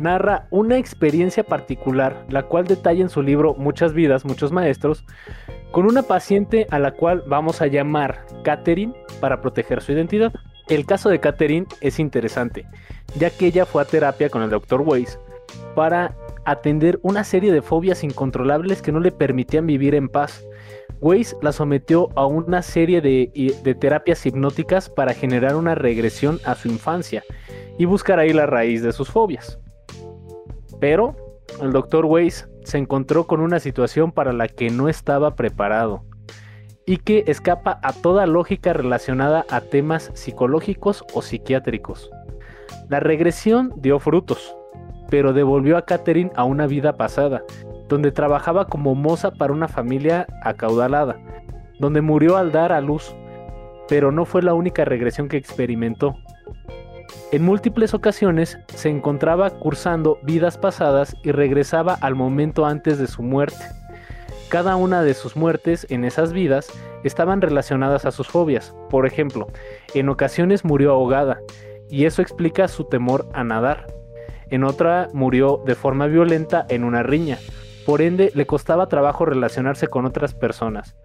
narra una experiencia particular, la cual detalla en su libro Muchas vidas, muchos maestros, con una paciente a la cual vamos a llamar Catherine para proteger su identidad. El caso de Catherine es interesante, ya que ella fue a terapia con el Dr. Weiss para atender una serie de fobias incontrolables que no le permitían vivir en paz. Weiss la sometió a una serie de, terapias hipnóticas para generar una regresión a su infancia y buscar ahí la raíz de sus fobias. Pero el doctor Weiss se encontró con una situación para la que no estaba preparado y que escapa a toda lógica relacionada a temas psicológicos o psiquiátricos. La regresión dio frutos, pero devolvió a Catherine a una vida pasada, donde trabajaba como moza para una familia acaudalada, donde murió al dar a luz, pero no fue la única regresión que experimentó. En múltiples ocasiones se encontraba cursando vidas pasadas y regresaba al momento antes de su muerte. Cada una de sus muertes en esas vidas estaban relacionadas a sus fobias. Por ejemplo, en ocasiones murió ahogada, y eso explica su temor a nadar. En otra murió de forma violenta en una riña, por ende le costaba trabajo relacionarse con otras personas.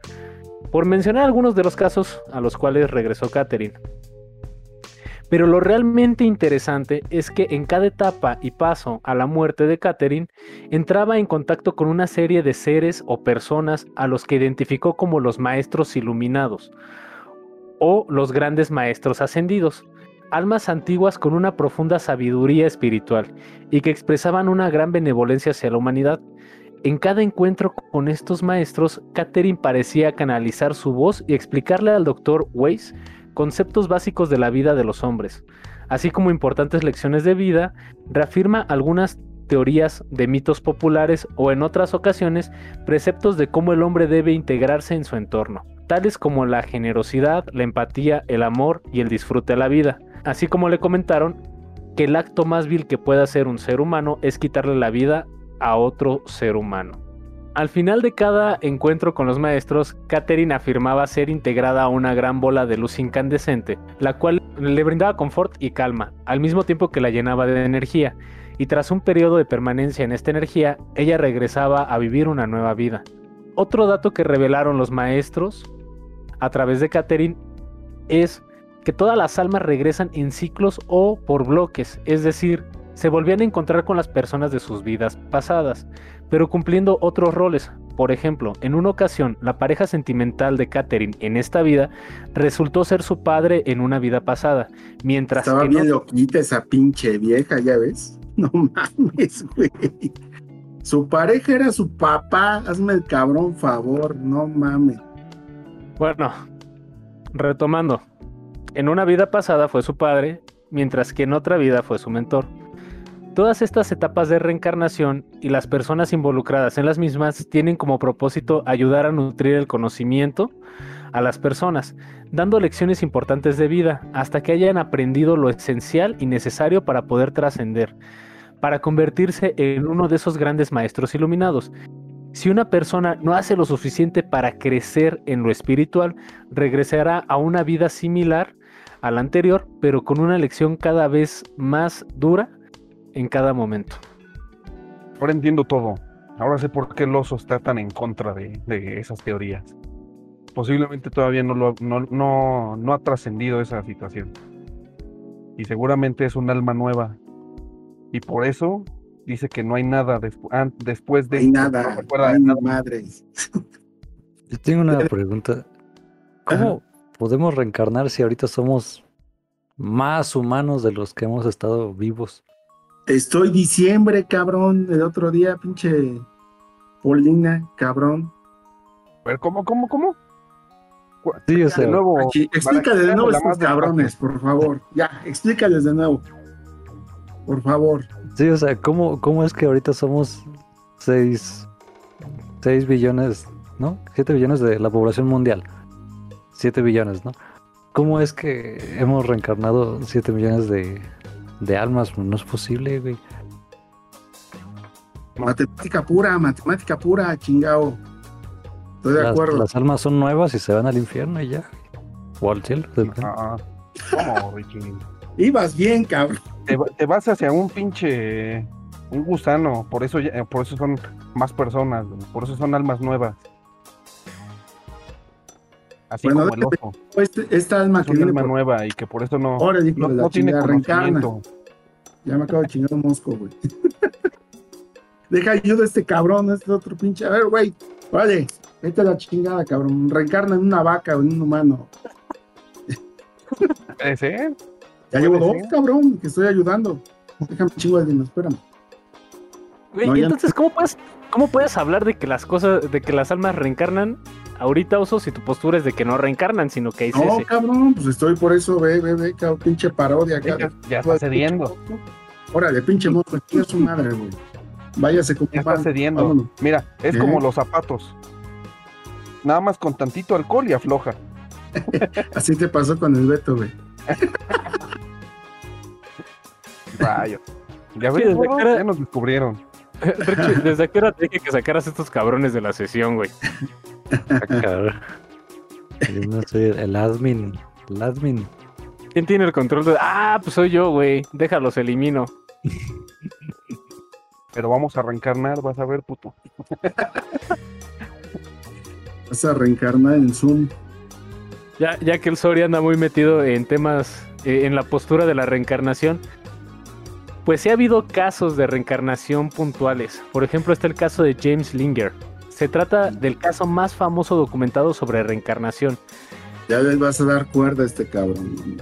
Por mencionar algunos de los casos a los cuales regresó Catherine. Pero lo realmente interesante es que en cada etapa y paso a la muerte de Catherine, entraba en contacto con una serie de seres o personas a los que identificó como los maestros iluminados o los grandes maestros ascendidos, almas antiguas con una profunda sabiduría espiritual y que expresaban una gran benevolencia hacia la humanidad. En cada encuentro con estos maestros, Catherine parecía canalizar su voz y explicarle al doctor Weiss conceptos básicos de la vida de los hombres, así como importantes lecciones de vida, reafirma algunas teorías de mitos populares o en otras ocasiones preceptos de cómo el hombre debe integrarse en su entorno, tales como la generosidad, la empatía, el amor y el disfrute de la vida, así como le comentaron que el acto más vil que puede hacer un ser humano es quitarle la vida a otro ser humano. Al final de cada encuentro con los maestros, Catherine afirmaba ser integrada a una gran bola de luz incandescente, la cual le brindaba confort y calma, al mismo tiempo que la llenaba de energía, y tras un periodo de permanencia en esta energía, ella regresaba a vivir una nueva vida. Otro dato que revelaron los maestros a través de Catherine es que todas las almas regresan en ciclos o por bloques, es decir, se volvían a encontrar con las personas de sus vidas pasadas, pero cumpliendo otros roles. Por ejemplo, en una ocasión, la pareja sentimental de Catherine en esta vida resultó ser su padre en una vida pasada, mientras Estaba que bien no- loquita esa pinche vieja, ya ves. No mames, güey. Su pareja era su papá. Hazme el cabrón favor, no mames. Bueno, retomando, en una vida pasada fue su padre, mientras que en otra vida fue su mentor. Todas estas etapas de reencarnación y las personas involucradas en las mismas tienen como propósito ayudar a nutrir el conocimiento a las personas, dando lecciones importantes de vida hasta que hayan aprendido lo esencial y necesario para poder trascender, para convertirse en uno de esos grandes maestros iluminados. Si una persona no hace lo suficiente para crecer en lo espiritual, regresará a una vida similar a la anterior, pero con una lección cada vez más dura en cada momento. Ahora entiendo todo. Ahora sé por qué el oso está tan en contra de, de esas teorías. Posiblemente todavía no, lo, no, no, no ha trascendido esa situación. Y seguramente es un alma nueva. Y por eso dice que no hay nada después de No hay nada. no recuerda de Ay, nada. madres. Yo tengo una pregunta. ¿Cómo podemos reencarnar si ahorita somos más humanos de los que hemos estado vivos? Estoy diciembre, cabrón. El otro día, pinche Polina, cabrón. A ver, ¿cómo, cómo, cómo? Sí, o De sea, nuevo. Aquí, explícales de nuevo estos cabrones, por favor. Ya, explícales de nuevo. Por favor. sí, o sea, ¿cómo, cómo es que ahorita somos 6, 6 billones, ¿no? 7 billones de la población mundial. 7 billones, ¿no? ¿Cómo es que hemos reencarnado 7 millones de, de almas? No es posible, güey. Matemática pura, matemática pura, chingao. Estoy de Las, acuerdo. las almas son nuevas y se van al infierno y ya. O al cielo. Ah, ¿Cómo, Ricky? Ibas bien, cabrón. te, va- te vas hacia un pinche un gusano, por eso por eso son más personas, güey, por eso son almas nuevas. Así Bueno, como el oso, Este- esta alma es que un viene alma por nueva y que por eso no, ahora, no, la no tiene conocimiento. Ya me acabo de chingar un mosco, güey. Deja ayuda a este cabrón, a este otro pinche. A ver, güey. Vale, vete a la chingada, cabrón. Reencarna en una vaca o en un humano. Puede ser. Ya llevo dos, ser. cabrón, que estoy ayudando. Déjame chingo alguien, espérame. Güey, No, entonces, ¿cómo puedes, ¿cómo puedes hablar de que las cosas, de que las almas reencarnan ahorita, Oso, si tu postura es de que no reencarnan, sino que hay No, cabrón, pues estoy por eso, ve, ve, ve, cabrón, pinche parodia acá. Ya, ya está cediendo, Órale, pinche mozo, chinga su madre, güey. Váyase como ya está pan. cediendo. Vámonos. Mira, es ¿Eh? como los zapatos. Nada más con tantito alcohol y afloja. Así te pasó con el Beto, güey. Rayo. Ya Sí, ves, que era- ya nos descubrieron. Richie, ¿desde qué hora te dije que sacaras estos cabrones de la sesión, güey? Ah, cabrón. Yo no soy el, el admin. El admin. ¿Quién tiene el control de.? Ah, pues soy yo, güey. Déjalos, elimino. Pero vamos a reencarnar, vas a ver, puto. Vas a reencarnar en Zoom. Ya, ya que el Sori anda muy metido en temas, eh, en la postura de la reencarnación, pues sí ha habido casos de reencarnación puntuales. Por ejemplo, está el caso de James Linger. Se trata del caso más famoso documentado sobre reencarnación. Ya les vas a dar cuerda a este cabrón.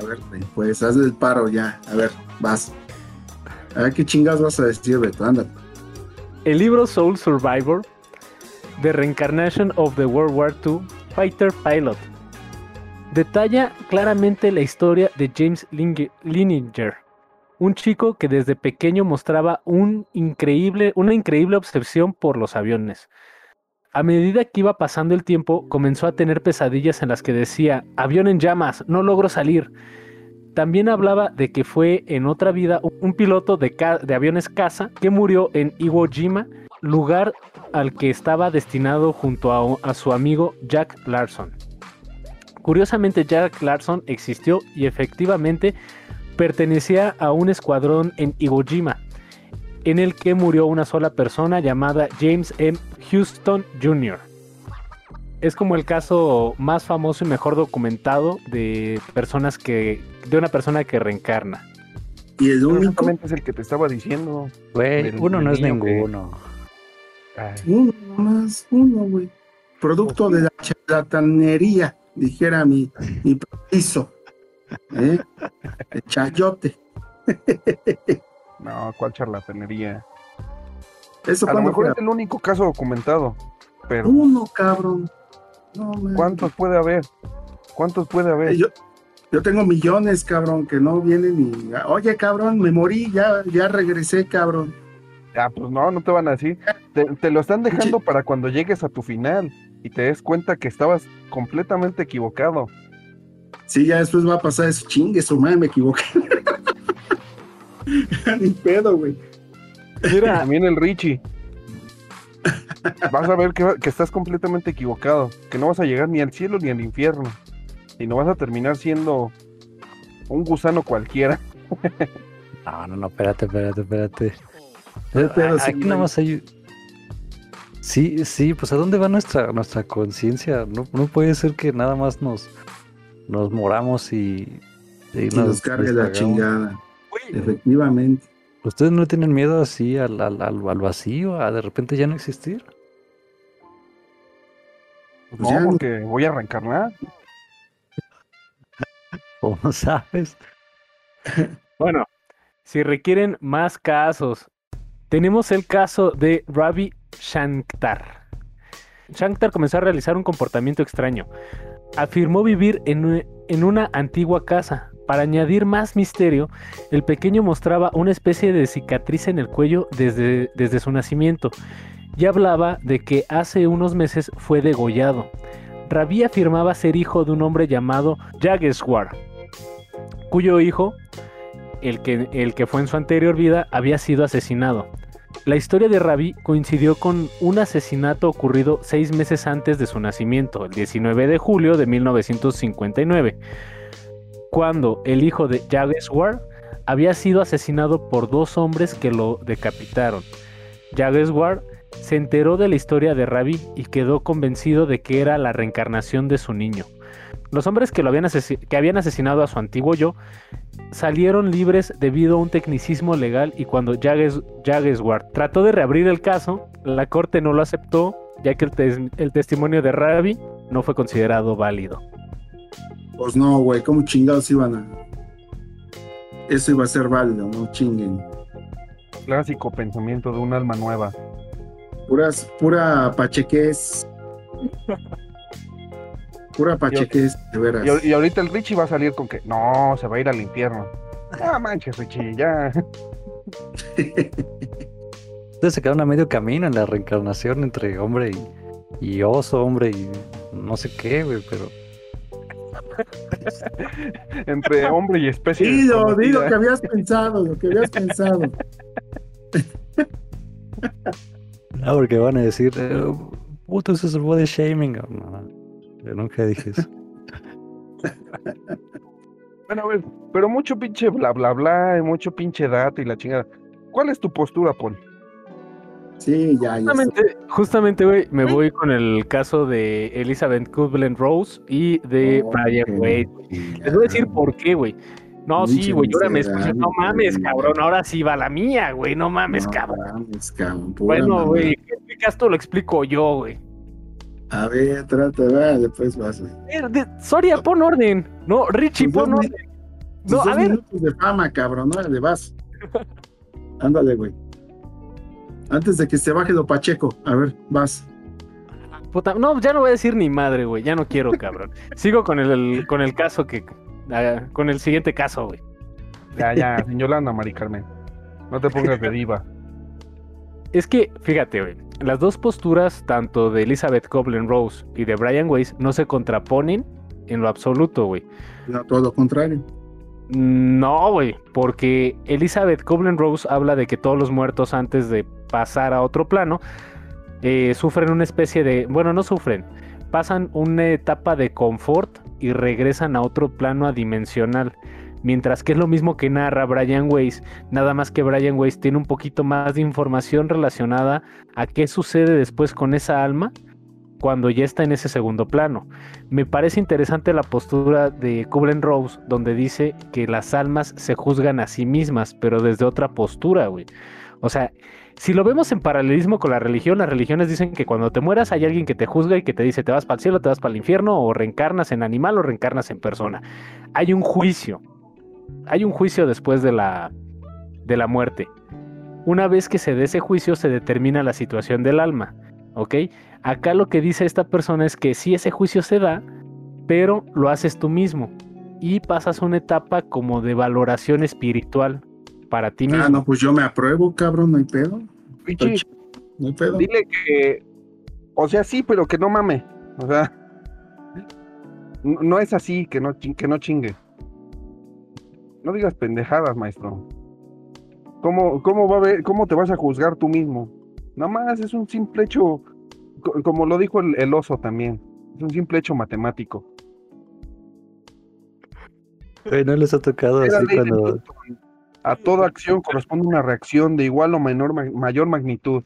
A ver, pues haz el paro ya. A ver, vas. A ver qué chingas vas a decir, Beto. Ándale. El libro Soul Survivor, The Reincarnation of the World War II Fighter Pilot, detalla claramente la historia de James Lininger, un chico que desde pequeño mostraba una increíble obsesión por los aviones. A medida que iba pasando el tiempo, comenzó a tener pesadillas en las que decía, avión en llamas, no logro salir. También hablaba de que fue en otra vida un- piloto de, aviones caza que murió en Iwo Jima, lugar al que estaba destinado junto a su amigo Jack Larson. Curiosamente, Jack Larson existió y efectivamente pertenecía a un escuadrón en Iwo Jima, en el que murió una sola persona llamada James M. Houston Jr. Es como el caso más famoso y mejor documentado de personas que de una persona que reencarna. Y el único, es el que te estaba diciendo. Güey, uno no es ninguno. Uno más, uno, güey. Producto de la charlatanería, dijera mi, mi piso. ¿Eh? El chayote. no, ¿cuál charlatanería? Eso A lo mejor fue. es el único caso documentado. Pero, Uno, cabrón. No. ¿cuántos puede haber? ¿Cuántos puede haber? Yo, yo tengo millones, cabrón, que no vienen y. Oye, cabrón, me morí, ya, ya regresé, cabrón. Ah, pues no, no te van a decir. Te, te lo están dejando para cuando llegues a tu final y te des cuenta que estabas completamente equivocado. Sí, ya después va a pasar eso. Chingue su madre, me equivoqué. Ni pedo, güey. Mira, También el Richie. Vas a ver que, que estás completamente equivocado, que no vas a llegar ni al cielo ni al infierno, y no vas a terminar siendo un gusano cualquiera. No, no, no, espérate, espérate, espérate. Pero, pero sí, Aquí nada güey. más hay. Sí, sí, pues ¿a dónde va nuestra, nuestra conciencia? No, no puede ser que nada más nos, nos moramos y, y Y nos cargue la chingada. Efectivamente. ¿Ustedes no tienen miedo así al, al, al, al vacío, a de repente ya no existir? Pues No, ya no- porque voy a reencarnar. ¿Cómo sabes? Bueno, si requieren más casos, tenemos el caso de Ravi Shankar. Shankar comenzó a realizar un comportamiento extraño. Afirmó vivir en, en una antigua casa. Para añadir más misterio, el pequeño mostraba una especie de cicatriz en el cuello desde, desde su nacimiento y hablaba de que hace unos meses fue degollado. Ravi afirmaba ser hijo de un hombre llamado Jageswar, cuyo hijo el que, el que fue en su anterior vida había sido asesinado. La historia de Ravi coincidió con un asesinato ocurrido seis meses antes de su nacimiento, el 19 de julio de 1959, cuando el hijo de Jageswar había sido asesinado por dos hombres que lo decapitaron. Jageswar se enteró de la historia de Ravi y quedó convencido de que era la reencarnación de su niño. Los hombres que, lo habían, que habían asesinado a su antiguo yo salieron libres debido a un tecnicismo legal y cuando Jages, Jageswar trató de reabrir el caso, la corte no lo aceptó ya que el, tes- el testimonio de Ravi no fue considerado válido. Pues no, güey, ¿cómo chingados iban a.? Eso iba a ser válido, no chinguen. Clásico pensamiento de un alma nueva. Puras, pura pachequez. Pura pachequez, de veras. Y, y ahorita el Richie va a salir con que no, se va a ir al infierno. Ah, manches, Richie, ya. Ustedes se quedaron a medio camino en la reencarnación entre hombre y, y oso, hombre y no sé qué, güey, pero Entre hombre y especie. Dilo, dilo que habías pensado, lo que habías pensado. no, porque van a decir, eh, puto, eso es el body shaming. No, yo nunca dije eso. Bueno, a ver, pero mucho pinche bla bla bla, y mucho pinche dato y la chingada. ¿Cuál es tu postura, Paul? Sí, ya, ya. está. Justamente, justamente, güey, me voy con el caso de Elizabeth Kublen-Rose y de Oh, Brian Wade. Les voy a decir por qué, güey. No, sí, güey, yo ahora me escuché. miserable, No mames, cabrón, ahora sí va la mía, güey, no mames, No cabrón. mames, cabrón, Bueno, güey, ¿qué explicas tú? Lo explico yo, güey. A ver, trata, va, después vas, güey. Eh, Soria, pon orden. No, Richie, pon orden. No, a ver. minutos de fama, cabrón, órale, vas. Ándale, güey. Antes de que se baje lo Pacheco, a ver, vas. Puta, no, ya no voy a decir ni madre, güey. Ya no quiero, cabrón. Sigo con el, con el caso que. ah, con el siguiente caso, güey. Ya, ya, sin Yolanda, Mari Carmen. No te pongas de diva. Es que, fíjate, güey. Las dos posturas, tanto de Elizabeth Coblen Rose y de Brian Weiss, no se contraponen en lo absoluto, güey. No, todo lo contrario. No, güey, porque Elizabeth Coblen Rose habla de que todos los muertos antes de pasar a otro plano eh, sufren una especie de, bueno, no sufren, pasan una etapa de confort y regresan a otro plano adimensional. Mientras que es lo mismo que narra Brian Weiss, nada más que Brian Weiss tiene un poquito más de información relacionada a qué sucede después con esa alma cuando ya está en ese segundo plano. Me parece interesante la postura de Kublen Rose, donde dice que las almas se juzgan a sí mismas, pero desde otra postura, güey. O sea, si lo vemos en paralelismo con la religión, las religiones dicen que cuando te mueras hay alguien que te juzga y que te dice te vas para el cielo, te vas para el infierno, o reencarnas en animal o reencarnas en persona. Hay un juicio. Hay un juicio después de la, de la muerte. Una vez que se dé ese juicio, se determina la situación del alma. ¿Ok? Acá lo que dice esta persona es que sí ese juicio se da, pero lo haces tú mismo y pasas una etapa como de valoración espiritual para ti mismo. Ah, no, pues yo me apruebo, cabrón, no hay pedo. Pichi, No hay pedo. dile que, o sea, sí, pero que no mame. O sea, no, no es así, que no, que no chingue. No digas pendejadas, maestro. ¿Cómo, cómo, va a ver, ¿Cómo te vas a juzgar tú mismo? Nada más es un simple hecho, co- como lo dijo el, el oso también, es un simple hecho matemático. ¿No les ha tocado así cuando... A toda acción corresponde una reacción de igual o menor, ma- mayor magnitud.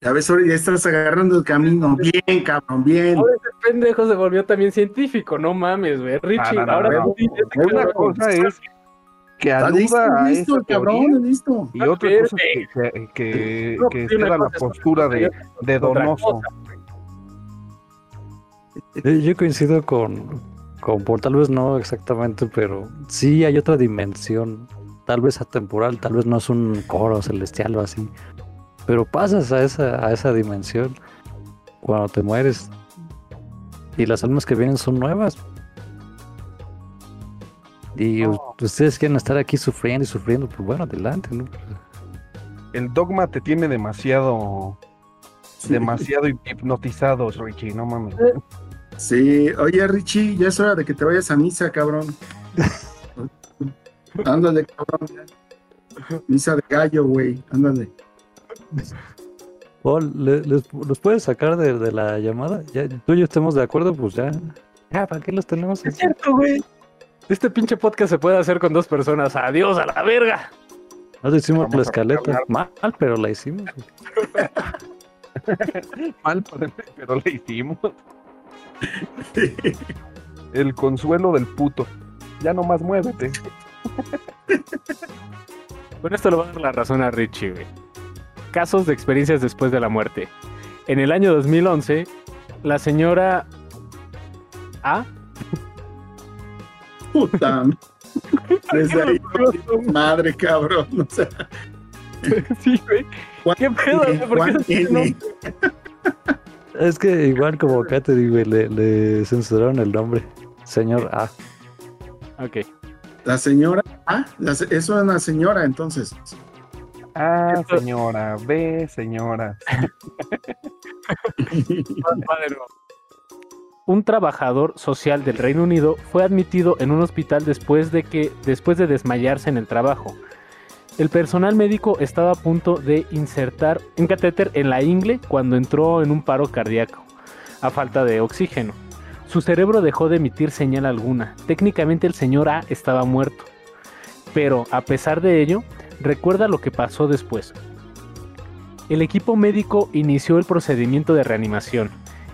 Ya ves, ahora ya estás agarrando el camino. Bien, cabrón, bien. Ahora ese pendejo se volvió también científico, no mames, güey. Richie, no, no, ahora no. tú dices que Una cosa es que listo, aluda a listo, esa el cabrón, teoría listo. y otra cosa que, que, que, No, la postura de, de donoso. Eh, Yo coincido con, con Paul, tal vez no exactamente, pero sí hay otra dimensión, tal vez atemporal, tal vez no es un coro celestial o así, pero pasas a esa, a esa dimensión cuando te mueres y las almas que vienen son nuevas. Y ustedes quieren estar aquí sufriendo y sufriendo, pues bueno, adelante, ¿no? El dogma te tiene demasiado, demasiado hipnotizado, Richie, no mames. Sí, oye Richie, ya es hora de que te vayas a misa, cabrón. Ándale, cabrón. Misa de gallo, güey. Ándale. ¿le- les- ¿los puedes sacar de, de la llamada? Ya, tú y yo estemos de acuerdo, pues ya. Ya, ¿para qué los tenemos Es cierto, güey. Este pinche podcast se puede hacer con dos personas. Adiós a la verga. No hicimos Vamos la escaleta. Mal, pero la hicimos. Mal, pero- le hicimos. El consuelo del puto. Ya nomás muévete. Con esto le voy a dar la razón a Richie, güey. Casos de experiencias después de la muerte. En el año 2011, la señora A Puta. Desde ahí, madre, cabrón. O sea, sí, güey. Juan ¿Qué pedo? ¿Por qué Juan ese N. nombre? Es que igual como Katherine, güey, le, le censuraron el nombre. Señor A. Ok. La señora. Ah, la se- eso es una señora, entonces. Ah, señora, ve, señora. Un trabajador social del Reino Unido fue admitido en un hospital después de que después de desmayarse en el trabajo. El personal médico estaba a punto de insertar un catéter en la ingle cuando entró en un paro cardíaco, a falta de oxígeno. Su cerebro dejó de emitir señal alguna. Técnicamente el señor A estaba muerto. Pero, a pesar de ello, recuerda lo que pasó después. El equipo médico inició el procedimiento de reanimación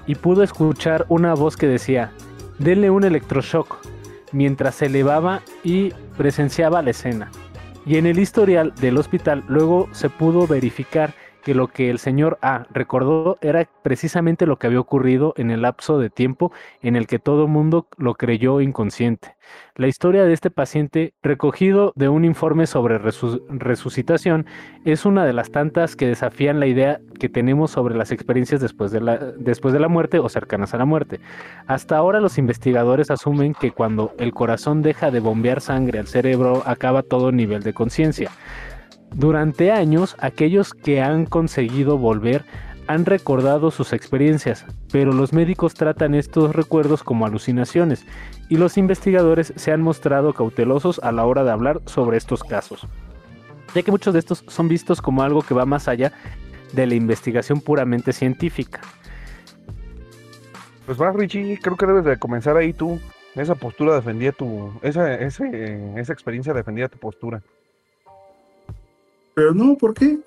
y pudo escuchar una voz que decía, denle un electroshock, mientras se elevaba y presenciaba la escena. Y en el historial del hospital luego se pudo verificar que lo que el señor A recordó era precisamente lo que había ocurrido en el lapso de tiempo en el que todo mundo lo creyó inconsciente. La historia de este paciente, recogido de un informe sobre resu- resucitación, es una de las tantas que desafían la idea que tenemos sobre las experiencias después de la muerte o cercanas a la muerte. Hasta ahora los investigadores asumen que cuando el corazón deja de bombear sangre al cerebro acaba todo nivel de conciencia. Durante años, aquellos que han conseguido volver han recordado sus experiencias, pero los médicos tratan estos recuerdos como alucinaciones y los investigadores se han mostrado cautelosos a la hora de hablar sobre estos casos, ya que muchos de estos son vistos como algo que va más allá de la investigación puramente científica. Pues va, Richie, creo que debes de comenzar ahí tú. Esa postura defendía tu. Esa, esa experiencia defendía tu postura. Pero no, ¿por qué?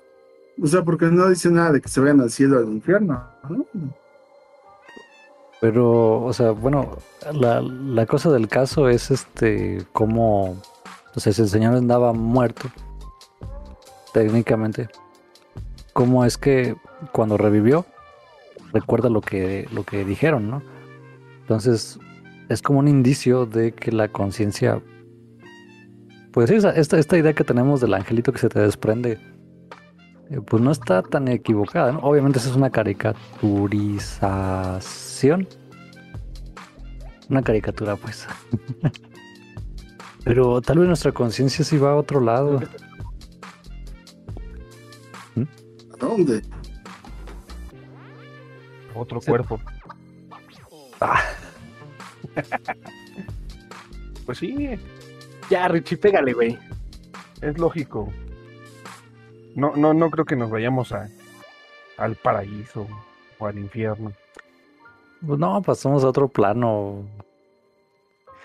O sea, porque no dice nada de que se vayan al cielo o al infierno. ¿no? Pero, o sea, bueno, la, la cosa del caso es este, cómo, o sea, si el señor andaba muerto, técnicamente, cómo es que cuando revivió, recuerda lo que, lo que dijeron, ¿no? Entonces, es como un indicio de que la conciencia, pues sí, esa- esta, esta idea que tenemos del angelito que se te desprende, eh, pues no está tan equivocada, ¿no? Obviamente esa es una caricaturización. Una caricatura, pues. Pero tal vez nuestra conciencia sí va a otro lado. ¿A dónde? Otro Sí. cuerpo. Ah. Pues sí, Ya, Richie, pégale, güey. es lógico. No, no, no creo que nos vayamos a, al paraíso o al infierno. Pues no, pasamos a otro plano.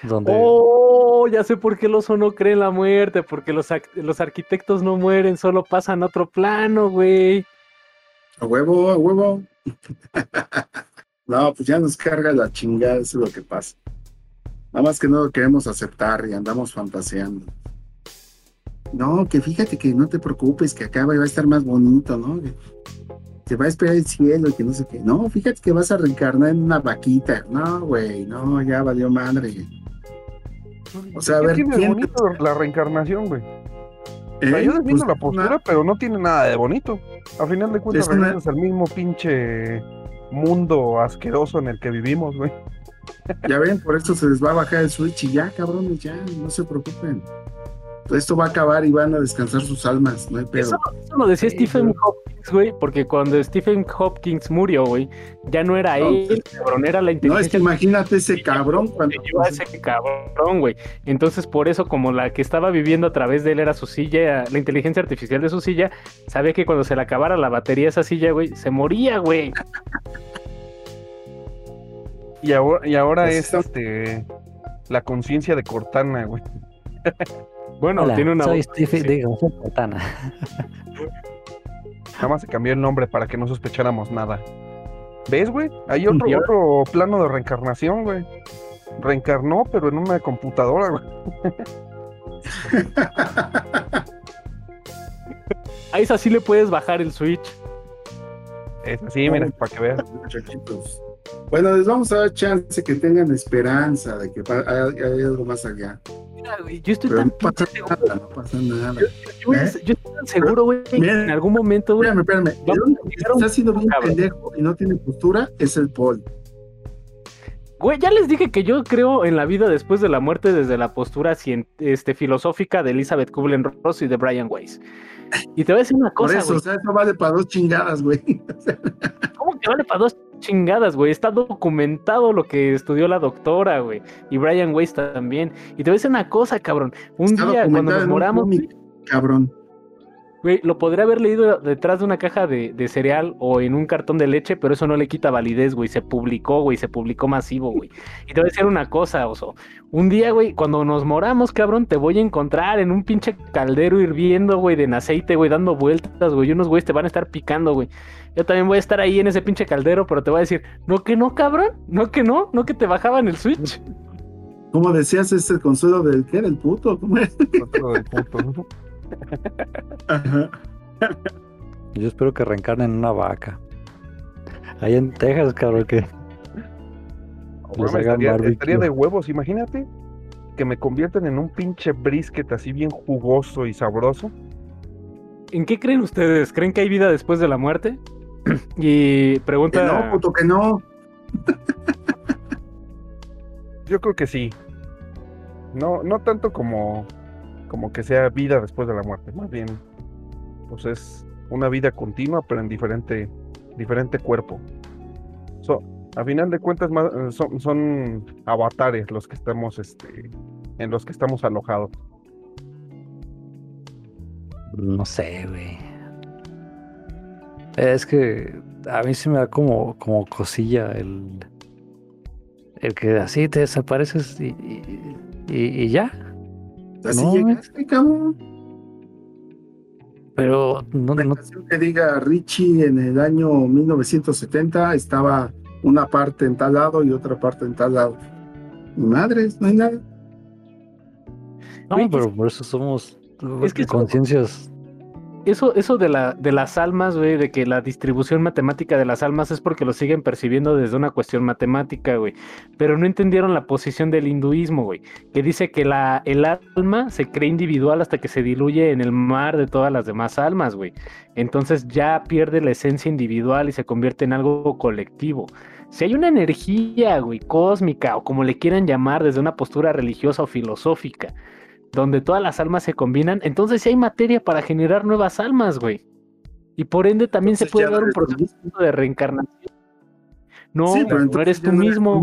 Donde. Oh, ya sé por qué el oso no cree en la muerte, porque los, los arquitectos no mueren, solo pasan a otro plano, güey. A huevo, a huevo. no, pues ya nos carga la chingada, eso es lo que pasa. Nada más que no lo queremos aceptar y andamos fantaseando. No, que fíjate que no te preocupes, que acá va a estar más bonito, ¿no? Que te va a esperar el cielo y que no sé qué. No, fíjate que vas a reencarnar en una vaquita. No, güey, no, ya valió madre. O sea, a ¿Qué ver, tiene de ¿quién- bonito la reencarnación, güey? O sea, ¿Eh? yo defiendo Pues, la postura, pero no tiene nada de bonito. A final de cuentas, Es una- al mismo pinche mundo asqueroso en el que vivimos, güey. Ya ven, por eso se les va a bajar el switch y ya, cabrones, ya, no se preocupen. Esto va a acabar y van a descansar sus almas, no hay pedo. Eso, eso lo decía Sí, Stephen güey. Hopkins, güey, porque cuando Stephen Hopkins murió, güey, ya no era No, él, cabrón, era la No, es inteligencia que imagínate ese cabrón cuando que llevó a ese cabrón, güey. Entonces, por eso, como la que estaba viviendo a través de él era su silla, la inteligencia artificial de su silla, sabía que cuando se le acabara la batería a esa silla, güey, se moría, güey. Y ahora, y ahora es este la conciencia de Cortana, güey. Bueno, Hola, tiene una soy Stephen, sí. digo, soy Cortana. Nada más se cambió el nombre para que no sospecháramos nada. ¿Ves, güey? Hay otro plano de reencarnación, güey. Reencarnó, pero en una computadora, güey. A esa sí le puedes bajar el switch. Es así, mira, para que veas. muchachitos. Bueno, les vamos a dar chance que tengan esperanza de que hay, hay algo más allá. Mira, güey, yo estoy Pero tan no pasa seguro, nada, no pasa nada. yo, ¿Eh? yo estoy tan seguro, güey, que en algún momento, güey, Espérame, espérame. El único que está siendo bien cabrón. pendejo y no tiene postura es el Paul. Güey, ya les dije que yo creo en la vida después de la muerte desde la postura cien- este, filosófica de Elizabeth Kubler-Ross y de Brian Weiss. Y te voy a decir una Por cosa, eso, güey. o sea, eso vale para dos chingadas, güey. ¿Cómo que vale para dos chingadas, güey? Está documentado lo que estudió la doctora, güey. Y Brian Weiss también. Y te voy a decir una cosa, cabrón. Un Está día, cuando nos moramos, cómic, cabrón. güey, lo podría haber leído detrás de una caja de, de cereal o en un cartón de leche, pero eso no le quita validez, güey. Se publicó, güey. Se publicó masivo, güey. Y te voy a decir una cosa, oso. Un día, güey, cuando nos moramos, cabrón, te voy a encontrar en un pinche caldero hirviendo, güey, de en aceite, güey, dando vueltas, güey. Y unos güeyes te van a estar picando, güey. Yo también voy a estar ahí en ese pinche caldero, pero te voy a decir, no que no, cabrón, no que no, no que te bajaban el switch. Como decías, es el consuelo del que del puto. ¿Cómo es? Del puto, ¿no? Ajá. Yo espero que reencarnen en una vaca. Ahí en Texas, cabrón, que les Güey, hagan estaría, estaría de huevos, imagínate que me convierten en un pinche brisket así bien jugoso y sabroso. ¿En qué creen ustedes? ¿Creen que hay vida después de la muerte? y Que pregunta. no, puto, que no. Yo creo que sí. No, no tanto como, como que sea vida después de la muerte, más bien, pues es una vida continua, pero en diferente, diferente cuerpo. So, a final de cuentas, eh, son, son avatares los que estamos, este, en los que estamos alojados. No sé, güey. Es que a mí se me da como, como cosilla el, el que así te desapareces y, y, y- y ya. Así No, llegaste, cabrón. Pero no, Una no- canción que diga Richie en el año 1970 estaba una parte en tal lado y otra parte en tal lado. Madres, no hay nada. No, pero por eso somos es que- conciencias. Eso, eso de, la, de las almas, güey, de que la distribución matemática de las almas es porque lo siguen percibiendo desde una cuestión matemática, güey. Pero no entendieron la posición del hinduismo, güey, que dice que la, el alma se cree individual hasta que se diluye en el mar de todas las demás almas, güey. Entonces ya pierde la esencia individual y se convierte en algo colectivo. Si hay una energía, güey, cósmica o como le quieran llamar desde una postura religiosa o filosófica, donde todas las almas se combinan, entonces sí hay materia para generar nuevas almas, güey. Y por ende también se puede dar un proceso de reencarnación. No, Sí, pero no eres tú no mismo.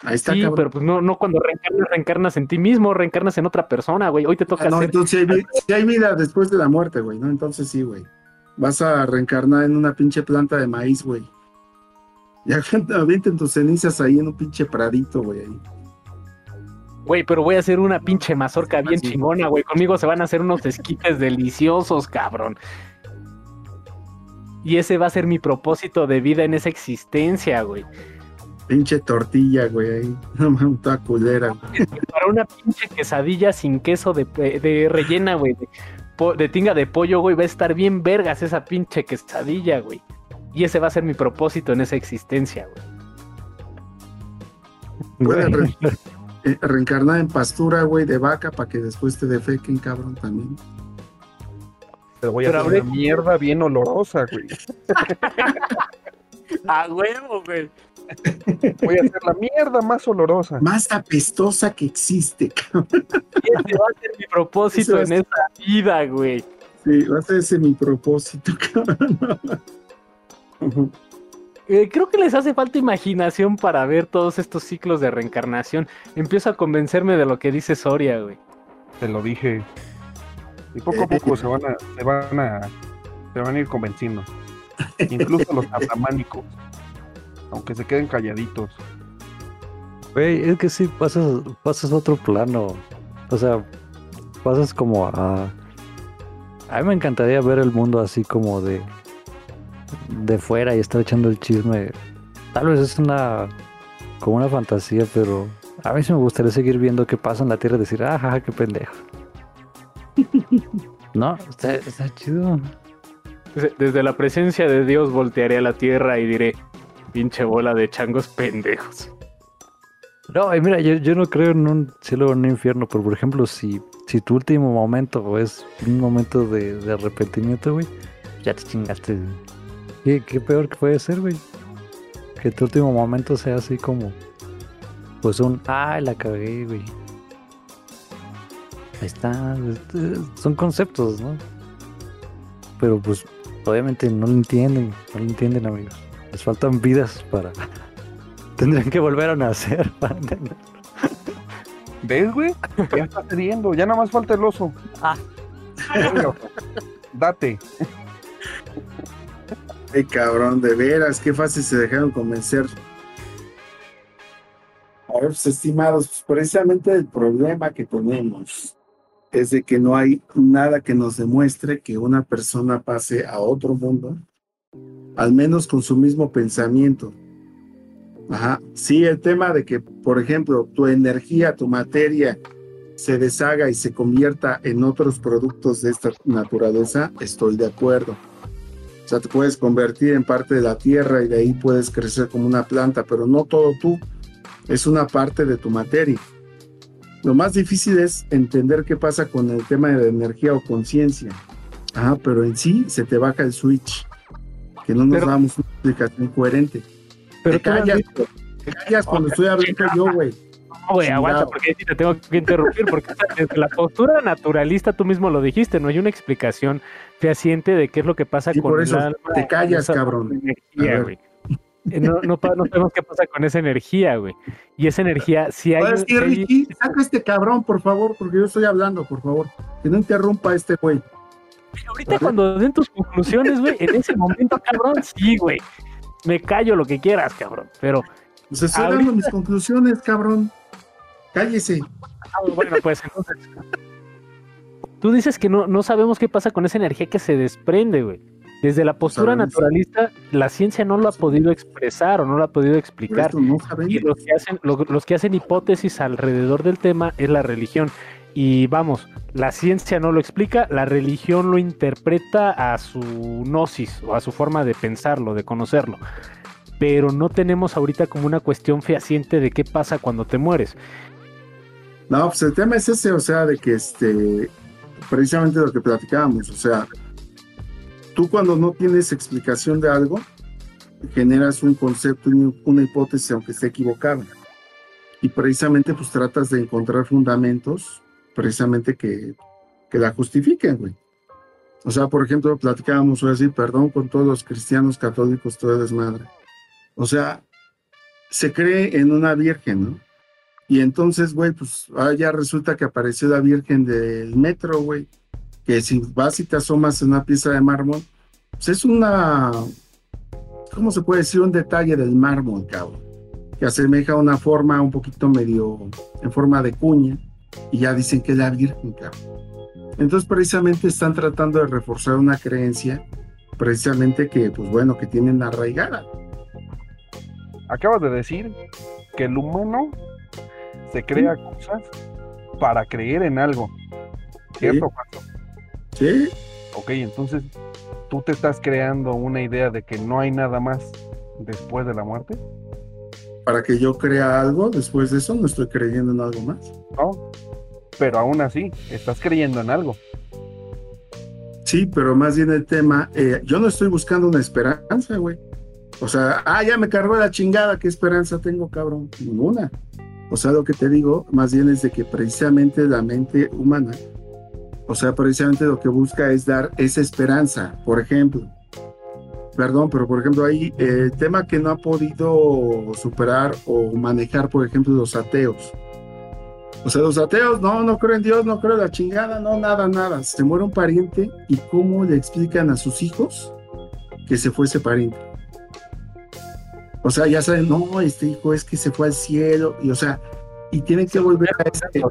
Ahí está, Sí, cabrón. pero pues no, no cuando reencarnas, reencarnas en ti mismo, reencarnas en otra persona, güey. Hoy te toca Ah, no, hacer. entonces sí hay, vida después de la muerte, güey, ¿no? Entonces sí, güey. Vas a reencarnar en una pinche planta de maíz, güey. Ya avienten tus cenizas ahí en un pinche pradito, güey. ahí. Güey, pero voy a hacer una pinche mazorca bien sí. chingona, güey. Conmigo se van a hacer unos esquites deliciosos, cabrón. Y ese va a ser mi propósito de vida en esa existencia, güey. Pinche tortilla, güey, ahí. No mames, toda culera, güey. Para una pinche quesadilla sin queso de, de rellena, güey. De, tinga de pollo, güey. Va a estar bien vergas esa pinche quesadilla, güey. Y ese va a ser mi propósito en esa existencia, güey. Re- eh, reencarnar en pastura, güey, de vaca para que después te defequen, cabrón, también. Te voy a Pero hacer una mierda bien olorosa, güey. A huevo, güey. Voy a hacer la mierda más olorosa. Más apestosa que existe, cabrón. Y ese va a ser mi propósito en es- esa vida, güey. Sí, va a ser ese mi propósito, cabrón. Eh, creo que les hace falta imaginación para ver todos estos ciclos de reencarnación. Empiezo a convencerme de lo que dice Soria, güey. Te lo dije. Y poco a poco se van a, se van a, se van a ir convenciendo. Incluso los atamánicos. Aunque se queden calladitos. Güey, es que sí, pasas, pasas a otro plano. O sea, pasas como a... A mí me encantaría ver el mundo así como de... De fuera y estar echando el chisme. Tal vez es una... Como una fantasía, pero... A mí sí me gustaría seguir viendo qué pasa en la Tierra y decir, ah, jaja, qué pendejo. no, está, está chido. Desde- la presencia de Dios voltearé a la tierra y diré, pinche bola de changos pendejos. No, y mira, yo, yo no creo en un cielo o en un infierno, pero por ejemplo, si, si tu último momento es un momento de, de arrepentimiento, güey, ya te chingaste. ¿Qué, qué peor que puede ser, güey? Que tu último momento sea así como, pues un, ay, la cagué, güey. Ahí está, son conceptos, ¿no? Pero pues, obviamente no lo entienden, no lo entienden, amigos. Les faltan vidas para... Tendrían que volver a nacer para entender. ¿Ves, güey? Ya está cediendo. Ya nada más falta el oso. Ah. Date. Ay, cabrón, de veras, qué fácil se dejaron convencer. A ver, pues, estimados, pues, precisamente el problema que tenemos es de que no hay nada que nos demuestre que una persona pase a otro mundo, al menos con su mismo pensamiento. Ajá. Sí, el tema de que, por ejemplo, tu energía, tu materia se deshaga y se convierta en otros productos de esta naturaleza, estoy de acuerdo. O sea, te puedes convertir en parte de la tierra y de ahí puedes crecer como una planta, pero no todo tú. Es una parte de tu materia. Lo más difícil es entender qué pasa con el tema de la energía o conciencia. Ajá, pero en sí se te baja el switch. Que no nos Pero- damos una explicación coherente. Pero te callas, te callas cuando estoy hablando yo, güey. No, güey, aguanta, porque te tengo que interrumpir, porque desde la postura naturalista tú mismo lo dijiste, no hay una explicación fehaciente de qué es lo que pasa con por el eso, alma te callas, cabrón. Energía, güey. Eh, No, no, no sabemos qué pasa con esa energía, güey. Y esa energía, si hay... Ahora sí, hay- Ricky, saca este cabrón, por favor, porque yo estoy hablando, por favor. Que no interrumpa a este güey. Ahorita cuando den tus conclusiones, güey, en ese momento, cabrón, sí, güey. Me callo lo que quieras, cabrón. Pero, Pues estoy Ahorita- dando mis conclusiones, cabrón. Cállese. ah, bueno, pues entonces... Tú dices que no, no sabemos qué pasa con esa energía que se desprende, güey. Desde la postura naturalista, la ciencia no lo ha podido expresar o no lo ha podido explicar. No. Y los que hacen, lo- los que hacen hipótesis alrededor del tema es la religión. Y vamos, la ciencia no lo explica, la religión lo interpreta a su gnosis o a su forma de pensarlo, de conocerlo. Pero no tenemos ahorita como una cuestión fehaciente de qué pasa cuando te mueres. No, pues el tema es ese, o sea, de que este, precisamente lo que platicábamos, o sea, tú cuando no tienes explicación de algo, generas un concepto, una hipótesis, aunque esté equivocada. Y precisamente pues tratas de encontrar fundamentos, precisamente que, que la justifiquen, güey. O sea, por ejemplo, platicábamos hoy así, perdón con todos los cristianos católicos, todo desmadre. O sea, se cree en una virgen, ¿no? Y entonces, güey, pues ahora ya resulta que apareció la Virgen del Metro, güey. Que si vas y te asomas en una pieza de mármol, pues es una, ¿cómo se puede decir? Un detalle del mármol, cabrón. Que asemeja una forma un poquito medio en forma de cuña. Y ya dicen que es la Virgen, cabrón. Entonces, precisamente están tratando de reforzar una creencia, precisamente que, pues bueno, que tienen arraigada. Acabas de decir que el humano se crea cosas para creer en algo. ¿Cierto, Juanjo? ¿Sí? Ok, entonces tú te estás creando una idea de que no hay nada más después de la muerte. Para que yo crea algo, después de eso no estoy creyendo en algo más. No. Pero aún así, estás creyendo en algo. Sí, pero más bien el tema, eh, yo no estoy buscando una esperanza, güey. O sea, ah, ya me cargó la chingada, ¿qué esperanza tengo, cabrón? Ninguna. O sea, lo que te digo, más bien es de que precisamente la mente humana, o sea, precisamente lo que busca es dar esa esperanza. Por ejemplo, perdón, pero por ejemplo, ahí eh, el tema que no ha podido superar o manejar, por ejemplo, los ateos. O sea, los ateos, no, no creo en Dios, no creo en la chingada, no, nada, nada. Se muere un pariente y cómo le explican a sus hijos que se fue ese pariente. O sea, ya saben, no, este hijo es que se fue al cielo, y o sea, y tienen que volver a ese,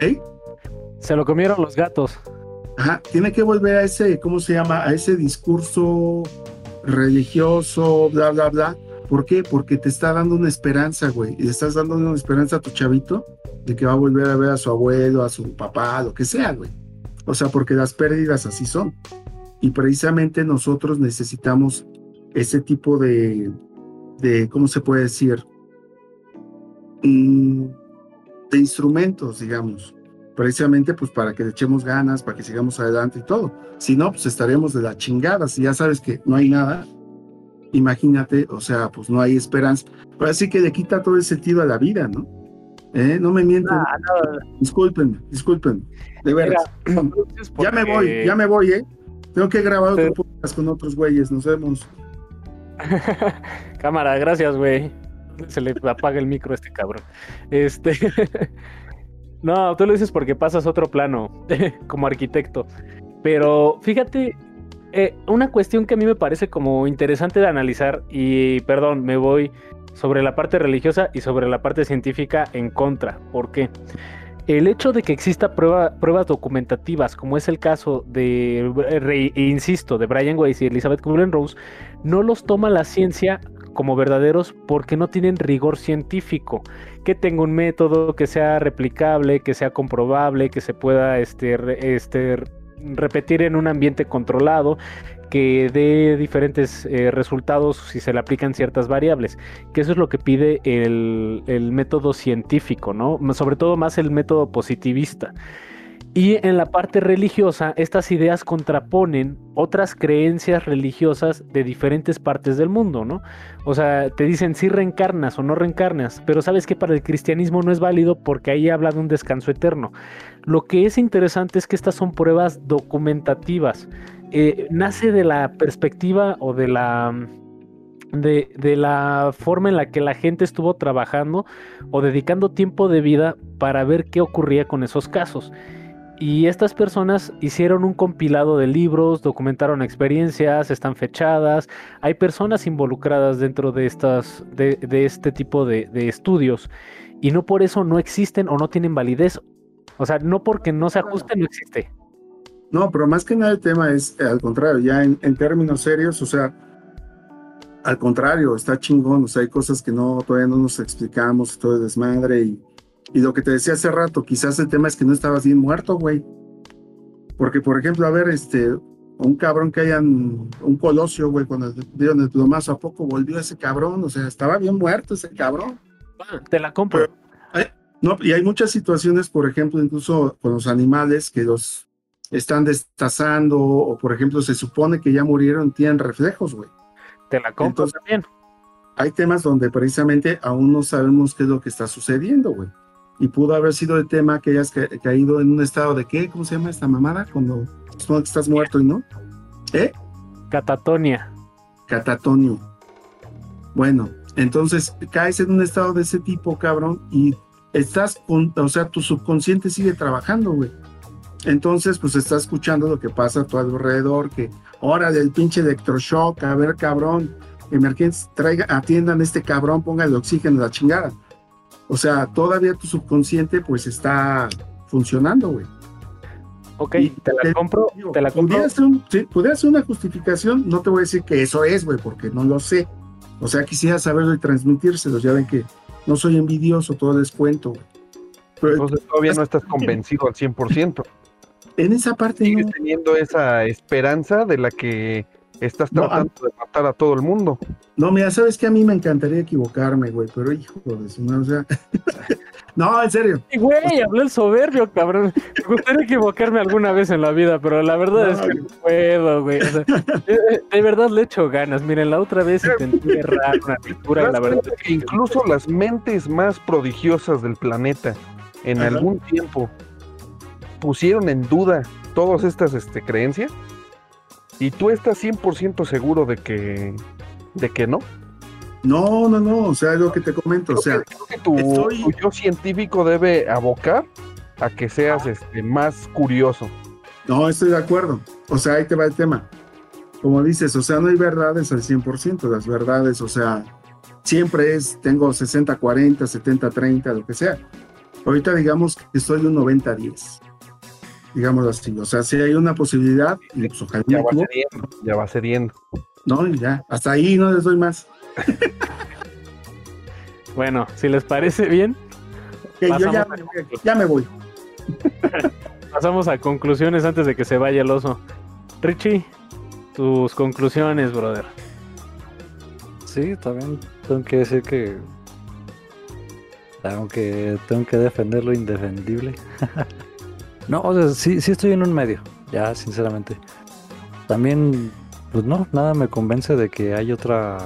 ¿eh? Se lo comieron los gatos. Ajá, tiene que volver a ese, ¿cómo se llama? A ese discurso religioso, bla, bla, bla. ¿Por qué? Porque te está dando una esperanza, güey. Y le estás dando una esperanza a tu chavito de que va a volver a ver a su abuelo, a su papá, lo que sea, güey. O sea, porque las pérdidas así son. Y precisamente nosotros necesitamos ese tipo de, de ¿cómo se puede decir? Mm, de instrumentos, digamos precisamente pues para que le echemos ganas, para que sigamos adelante y todo. Si no, pues estaremos de la chingada. Si ya sabes que no hay nada, imagínate, o sea, pues no hay esperanza. Pero así que le quita todo el sentido a la vida, ¿no? ¿Eh? No me mienten. Ah, no, Disculpen, disculpen. De veras. Ya me voy, ya me voy, ¿eh? Tengo que grabar otro podcast con otros güeyes. Nos vemos. Cámara, gracias, güey. Se le apaga el micro a este cabrón. Este. no, tú lo dices porque pasas otro plano como arquitecto. Pero fíjate, eh, una cuestión que a mí me parece como interesante de analizar, y perdón, me voy sobre la parte religiosa y sobre la parte científica en contra. ¿Por qué? El hecho de que exista prueba- pruebas documentativas, como es el caso de, eh, re- insisto, de Brian Weiss y Elizabeth Kubler-Rose, no los toma la ciencia como verdaderos porque no tienen rigor científico. Que tenga un método que sea replicable, que sea comprobable, que se pueda este, este, repetir en un ambiente controlado, que dé diferentes eh, resultados si se le aplican ciertas variables. Que eso es lo que pide el, método científico, ¿no? Sobre todo más el método positivista. Y en la parte religiosa, estas ideas contraponen otras creencias religiosas de diferentes partes del mundo, ¿no? O sea, te dicen si reencarnas o no reencarnas, pero sabes que para el cristianismo no es válido porque ahí habla de un descanso eterno. Lo que es interesante es que estas son pruebas documentativas. Eh, nace de la perspectiva o de la de, de la forma en la que la gente estuvo trabajando o dedicando tiempo de vida para ver qué ocurría con esos casos. Y estas personas hicieron un compilado de libros, documentaron experiencias, están fechadas. Hay personas involucradas dentro de, estas, de, de este tipo de, de estudios. Y no por eso no existen o no tienen validez. O sea, no porque no se ajuste, no existe. No, pero más que nada el tema es, eh, al contrario, ya en, en términos serios, o sea, al contrario, está chingón, o sea, hay cosas que no, todavía no nos explicamos, todo es desmadre y, y lo que te decía hace rato, quizás el tema es que no estabas bien muerto, güey. Porque, por ejemplo, a ver, este, un cabrón que hayan, un colosio, güey, cuando dieron el plomazo, ¿a poco volvió ese cabrón? O sea, estaba bien muerto ese cabrón. Te la compro. No, y hay muchas situaciones, por ejemplo, incluso con los animales que los están destazando, o por ejemplo, se supone que ya murieron, tienen reflejos, güey. te la compro entonces- también. Hay temas donde precisamente aún no sabemos qué es lo que está sucediendo, güey. Y pudo haber sido el tema que hayas ca- caído en un estado de qué, ¿cómo se llama esta mamada? Cuando supongo que estás muerto y no. ¿Eh? Catatonia. Catatonio. Bueno, entonces caes en un estado de ese tipo, cabrón, y estás con, o sea, tu subconsciente sigue trabajando, güey. Entonces, pues estás escuchando lo que pasa a tu alrededor, que hora del pinche electroshock, a ver, cabrón, emergencia, traiga, atiendan a este cabrón, póngale oxígeno a la chingada. O sea, todavía tu subconsciente, pues está funcionando, güey. Ok, te la compro, Digo, te la compro. ser un- sí, pudiera ser una justificación, no te voy a decir que eso es, güey, porque no lo sé. O sea, quisiera saberlo y transmitírselos. Ya ven que no soy envidioso, todo les cuento, güey. Pero Entonces todavía no estás convencido al 100%. En esa parte Sigues no, teniendo esa esperanza de la que estás No, a- tratando de matar a todo el mundo. no, mira, sabes que a mí me encantaría equivocarme, güey, pero hijo de su madre, o sea. no, en serio. Y, Güey, habló el soberbio, cabrón. Me gustaría equivocarme alguna vez en la vida, pero la verdad No, es que no puedo, güey. O sea, de, de verdad le echo ganas. Miren, la otra vez intenté errar una ¿Te la verdad cuenta es que incluso las mentes más prodigiosas del planeta en Ajá. algún tiempo pusieron en duda todas estas este, creencias y tú estás 100% seguro de que de que no. No, no, no, o sea, es lo que te comento, o sea, Creo que tu, estoy- tu yo científico debe abocar a que seas este, más curioso. no estoy de acuerdo. O sea, ahí te va el tema. Como dices, o sea, no hay verdades al 100%, las verdades, o sea, siempre es, tengo 60, 40, 70, 30, lo que sea. Ahorita digamos que estoy un 90, 10. Digámoslo así. O sea, si hay una posibilidad, y pues ojalá Ya va cediendo, ya va cediendo. No, y ya. Hasta ahí no les doy más. Bueno, si les parece bien, yo ya, a me voy, ya me voy. pasamos a conclusiones antes de que se vaya el oso. Richie, tus conclusiones, brother. Sí, también tengo que decir que tengo que tengo que defender lo indefendible. no, o sea, sí, sí estoy en un medio, ya sinceramente. También, pues no, nada me convence de que hay otra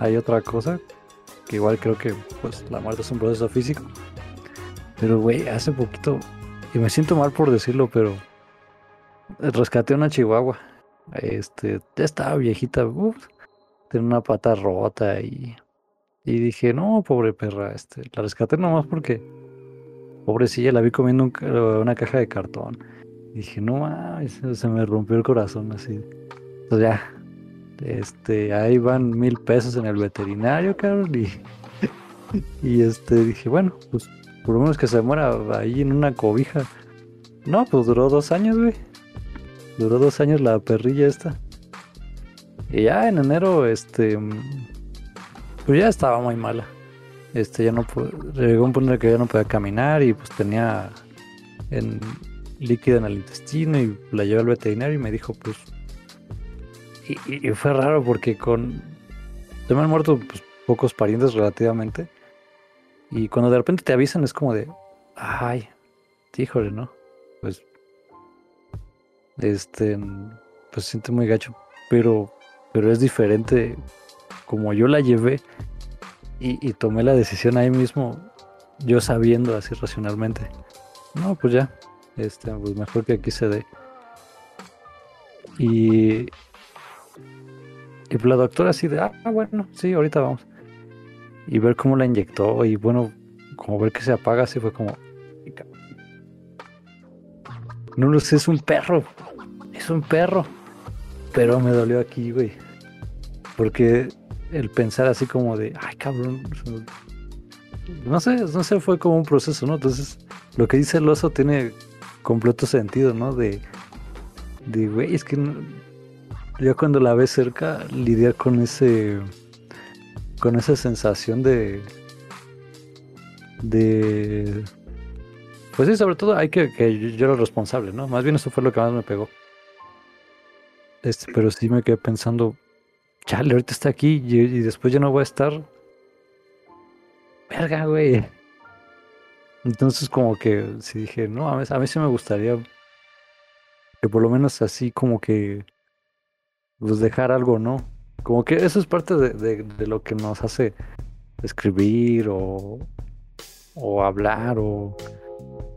hay otra cosa que igual creo que pues la muerte es un proceso físico. Pero güey, hace poquito y me siento mal por decirlo, pero rescaté una chihuahua. Este, ya estaba viejita, uf, tenía una pata rota y, y dije, no, pobre perra, este, la rescaté nomás porque, pobrecilla, la vi comiendo una caja de cartón. Dije, no mames, se- me rompió el corazón así. Entonces ya, este, ahí van mil pesos en el veterinario, cabrón, y, y este, dije, bueno, pues por lo menos que se muera ahí en una cobija. No, pues duró dos años, güey. Duró dos años la perrilla esta. Y ya en enero, este. mm, Pues ya estaba muy mala. Este, ya no Llegó un punto en que ya no podía caminar y pues tenía en líquido en el intestino y la llevé al veterinario y me dijo, pues. Y, fue raro porque con. Se me han muerto pues, pocos parientes relativamente. Y cuando de repente te avisan es como de. Ay, híjole, ¿no? Pues. Este. Pues siente muy gacho. Pero. Pero es diferente. Como yo la llevé. Y, tomé la decisión ahí mismo. Yo sabiendo así racionalmente. No, pues ya. Este, pues mejor que aquí se dé. Y. Y pues la doctora así de, ah, bueno, sí, ahorita vamos. Y ver cómo la inyectó y bueno, como ver que se apaga, así fue como... No lo sé, es un perro. Es un perro. Pero me dolió aquí, güey. Porque el pensar así como de, ay, cabrón. No sé, no sé, fue como un proceso, ¿no? Entonces, lo que dice el oso tiene completo sentido, ¿no? De, de, güey, es que no- cuando la ves cerca, lidiar con ese, con esa sensación de, de, pues sí, sobre todo hay que, que yo, era responsable, ¿no? Más bien eso fue lo que más me pegó. Este, pero sí me quedé pensando, chale, ahorita está aquí y, después ya no voy a estar. Verga, güey. Entonces como que sí dije, no, a mí, a mí sí me gustaría que por lo menos así como que pues dejar algo, ¿no? Como que eso es parte de, lo que nos hace escribir o, o hablar o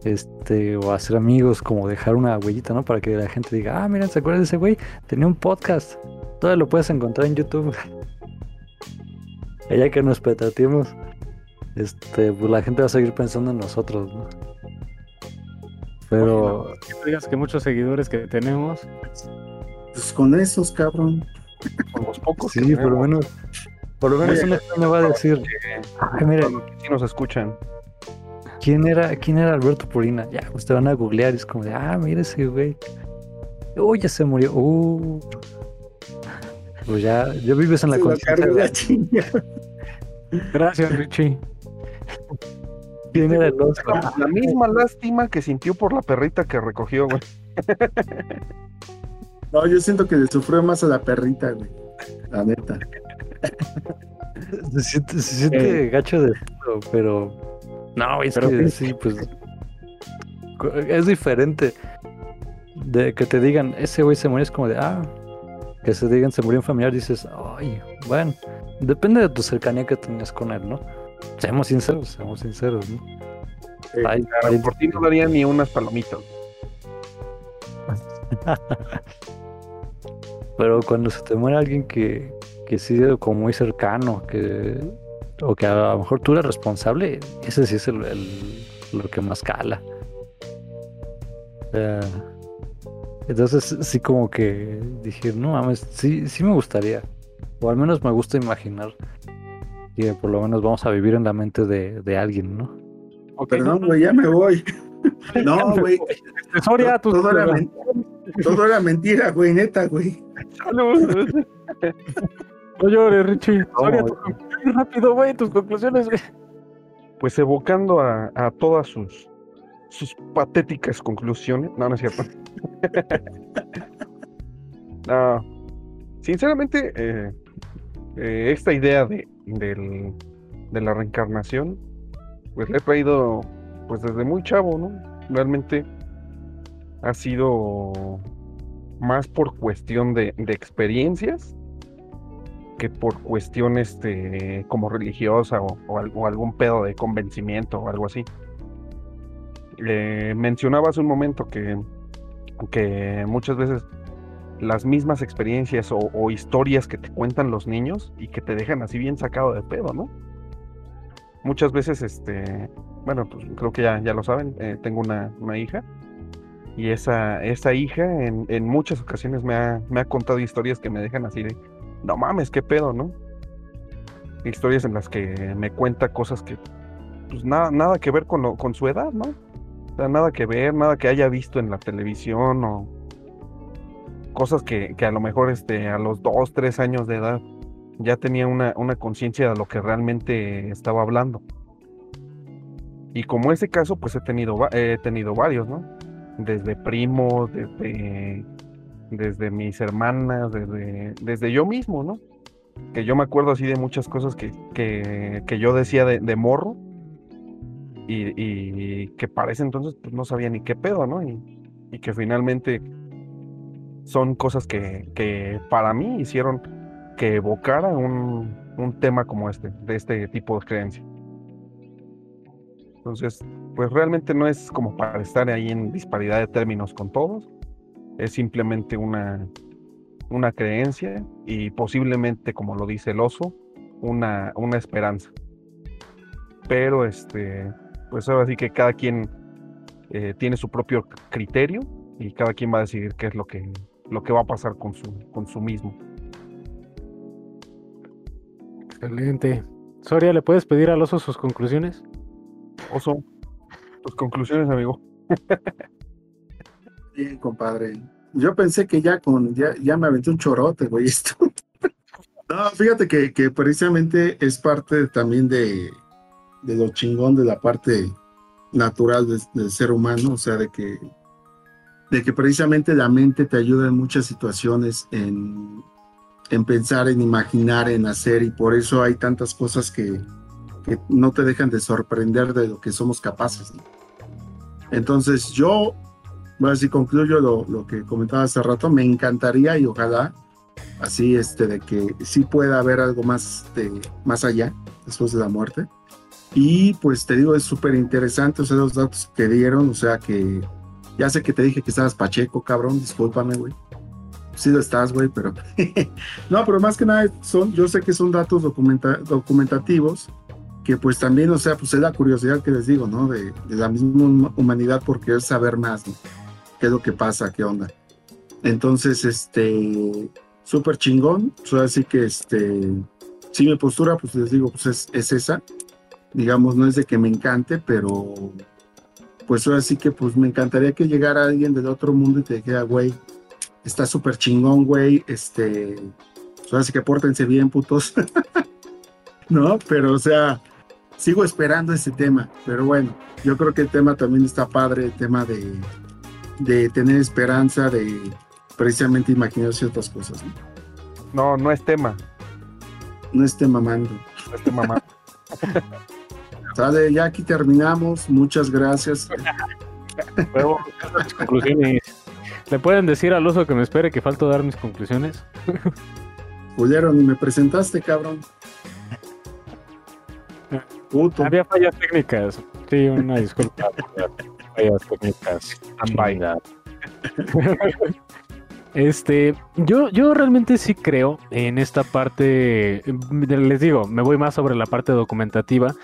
este o hacer amigos, como dejar una huellita, ¿no? Para que la gente diga, ah, mira, ¿se acuerdan de ese güey? Tenía un podcast. Todavía lo puedes encontrar en YouTube. Ya que nos petateemos, este, pues la gente va a seguir pensando en nosotros, ¿no? Pero Oye, no, que tú digas que muchos seguidores que tenemos, Pues con esos, cabrón. Con los pocos que sí, por lo menos, por lo menos vez me va a decir, mira, que sí nos escuchan. ¿quién era, quién era Alberto Purina? Ya, pues te van a googlear y es como de, ah, mira ese güey. Uy, ya se murió. Uh. Pues ya, ya vives en la conciencia cargó de la chinga. gracias Richie. otro. La misma lástima que sintió por la perrita que recogió, güey. No, yo siento que le sufrió más a la perrita, güey. La neta. Se siente, se siente gacho de decirlo, pero. No, es Pero que sí. sí, pues. Es diferente. De que te digan, ese güey se murió, es como de, ah. Que se digan, se murió un familiar, dices, ay, bueno. Depende de tu cercanía que tenías con él, ¿no? Seamos sinceros, seamos sinceros, ¿no? Claro, hay- por ti no daría ni unas palomitas. Pero cuando se te muere alguien que, que sí como muy cercano, que o que a lo mejor tú eres responsable, ese sí es el, el- lo que más cala. Entonces sí como que dije, no mames, sí, sí me gustaría. O al menos me gusta imaginar que por lo menos vamos a vivir en la mente de, de alguien, ¿no? Perdón, güey, ya me voy. No, güey. Soria, tus- Todo era, todo era mentira, güey, neta, güey. No llores, Richie. Soria, tus conclusiones, rápido, güey, tus conclusiones, güey. Pues evocando a, a todas sus, sus patéticas conclusiones. No, no es cierto. No, sinceramente, eh, eh, esta idea de, del- de la reencarnación, pues la he traído pues desde muy chavo, ¿no? Realmente ha sido más por cuestión de, de experiencias que por cuestión este, como religiosa o, o al- o algún pedo de convencimiento o algo así. Eh, mencionaba hace un momento que, que muchas veces las mismas experiencias o, o historias que te cuentan los niños y que te dejan así bien sacado de pedo, ¿no? Muchas veces, este, bueno, pues creo que ya, ya lo saben, eh, tengo una, una hija y esa, esa hija en, en muchas ocasiones me ha, me ha contado historias que me dejan así de, no mames, qué pedo, ¿no? Historias en las que me cuenta cosas que, pues nada, nada que ver con, lo, con su edad, ¿no? Nada que ver, nada que haya visto en la televisión o cosas que, que a lo mejor este, a los dos, tres años de edad ya tenía una, una conciencia de lo que realmente estaba hablando. Y como ese caso, pues he tenido, he tenido varios, ¿no? Desde primos, desde, desde mis hermanas, desde, desde yo mismo, ¿no? Que yo me acuerdo así de muchas cosas que, que, que yo decía de, de morro y, que para ese entonces pues, no sabía ni qué pedo, ¿no? Y, y que finalmente son cosas que, que para mí hicieron que evocara un, un tema como este, de este tipo de creencia. Entonces, pues realmente no es como para estar ahí en disparidad de términos con todos, es simplemente una, una creencia y posiblemente, como lo dice el oso, una, una esperanza. Pero este, pues ahora sí que cada quien eh, tiene su propio criterio y cada quien va a decidir qué es lo que, lo que va a pasar con su, con su mismo. Excelente. Soria, ¿le puedes pedir al oso sus conclusiones? Oso, tus conclusiones, amigo. Bien, compadre. yo pensé que ya con, ya, ya me aventé un chorote, güey, esto. no, fíjate que, que precisamente es parte también de, de lo chingón de la parte natural del ser humano, o sea, de que, de que precisamente la mente te ayuda en muchas situaciones en, en pensar, en imaginar, en hacer, y por eso hay tantas cosas que, que no te dejan de sorprender de lo que somos capaces. Entonces yo, bueno, si concluyo lo, lo, que comentaba hace rato, me encantaría y ojalá así este de que sí pueda haber algo más de más allá después de la muerte y pues te digo, es súper interesante, o sea, los datos que dieron, o sea que ya sé que te dije que estabas Pacheco, cabrón, discúlpame, güey. Sí lo estás, güey, pero... no, pero más que nada son, yo sé que son datos documentativos, que pues también, o sea, pues es la curiosidad que les digo, ¿no? De, la misma humanidad por querer saber más, ¿no? ¿Qué es lo que pasa? ¿Qué onda? Entonces, este, súper chingón, o sea, así que, este, si mi postura, pues les digo, pues es, es esa digamos, no es de que me encante, pero pues ahora sí que pues me encantaría que llegara alguien del otro mundo y te dijera, güey, está súper chingón, güey, este, pues ahora sí que pórtense bien, putos. no, pero o sea, sigo esperando ese tema, pero bueno, yo creo que el tema también está padre, el tema de, de tener esperanza, de precisamente imaginar ciertas cosas. No, no, no es tema. No esté mamando. No esté mamando. Sale, ya aquí terminamos. Muchas gracias. conclusiones. ¿Le pueden decir al oso que me espere que falto dar mis conclusiones? Julero, ni me presentaste, cabrón. Puto. Había fallas técnicas. Sí, una disculpa. fallas técnicas. Este, yo, yo realmente sí creo en esta parte, les digo, me voy más sobre la parte documentativa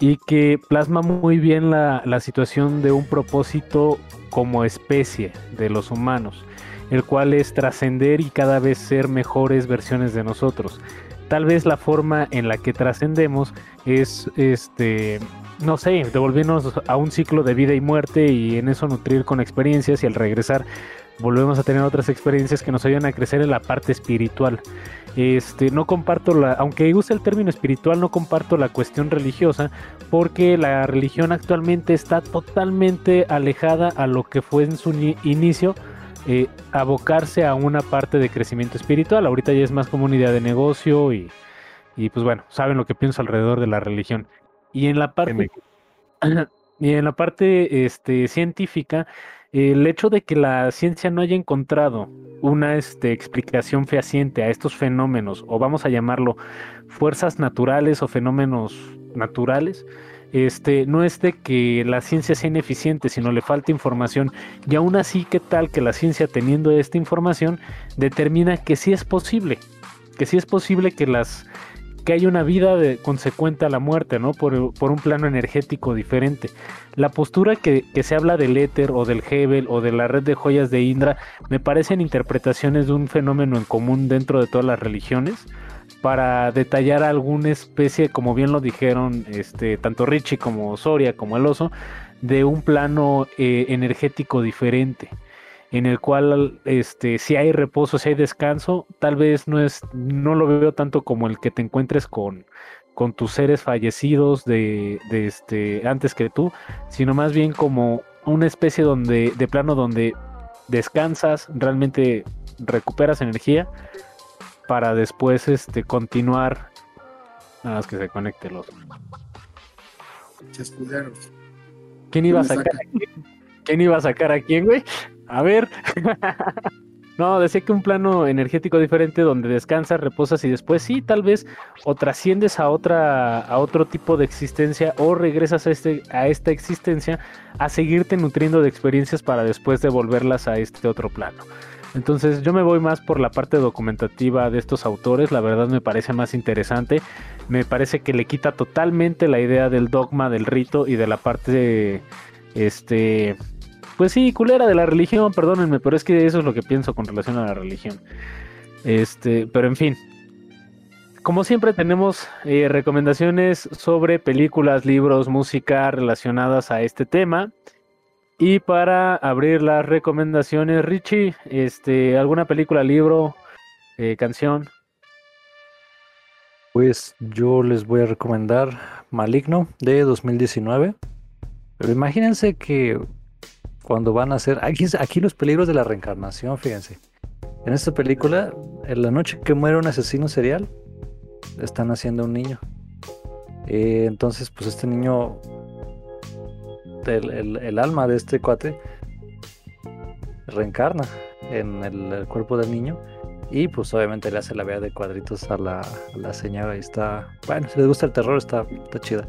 y que plasma muy bien la, situación de un propósito como especie de los humanos, el cual es trascender y cada vez ser mejores versiones de nosotros. Tal vez la forma en la que trascendemos es, este, no sé, devolvernos a un ciclo de vida y muerte y en eso nutrir con experiencias y al regresar volvemos a tener otras experiencias que nos ayudan a crecer en la parte espiritual. Este, no comparto la, aunque use el término espiritual, no comparto la cuestión religiosa, porque la religión actualmente está totalmente alejada a lo que fue en su inicio, eh, abocarse a una parte de crecimiento espiritual. Ahorita ya es más como una idea de negocio y, y pues bueno, saben lo que pienso alrededor de la religión. Y en la parte, y en la parte este, científica, el hecho de que la ciencia no haya encontrado una este, explicación fehaciente a estos fenómenos, o vamos a llamarlo fuerzas naturales o fenómenos naturales, este, no es de que la ciencia sea ineficiente, sino le falta información. Y aún así, ¿qué tal que la ciencia, teniendo esta información, determina que sí es posible? Que sí es posible que las que hay una vida de, consecuente a la muerte, ¿no? Por, un plano energético diferente. La postura que, se habla del éter o del Hebel o de la red de joyas de Indra me parecen interpretaciones de un fenómeno en común dentro de todas las religiones para detallar alguna especie, como bien lo dijeron este, tanto Richie como Soria como el oso, de un plano eh, energético diferente en el cual este si hay reposo, si hay descanso, tal vez no es no lo veo tanto como el que te encuentres con con tus seres fallecidos de, de este antes que tú, sino más bien como una especie donde de plano donde descansas, realmente recuperas energía para después este continuar nada más que se conecte los ¿Quién iba a sacar a quién? ¿Quién iba a sacar a quién, güey? A ver. no, decía que un plano energético diferente donde descansas, reposas y después sí, tal vez o trasciendes a otra a otro tipo de existencia o regresas a este a esta existencia a seguirte nutriendo de experiencias para después devolverlas a este otro plano. Entonces yo me voy más por la parte documentativa de estos autores, la verdad me parece más interesante, me parece que le quita totalmente la idea del dogma, del rito y de la parte este pues sí, culera de la religión, perdónenme, pero es que eso es lo que pienso con relación a la religión. Este, pero en fin. Como siempre tenemos eh, recomendaciones sobre películas, libros, música relacionadas a este tema. Y para abrir las recomendaciones, Richie, este, ¿alguna película, libro, eh, canción? Pues yo les voy a recomendar Maligno de 2019. Pero imagínense que cuando van a hacer. Aquí, aquí los peligros de la reencarnación, fíjense. En esta película, en la noche que muere un asesino serial, están haciendo un niño. Eh, entonces, pues este niño el, alma de este cuate reencarna en el, cuerpo del niño y pues obviamente le hace la vea de cuadritos a la, señora y está, bueno, si les gusta el terror está, está chida.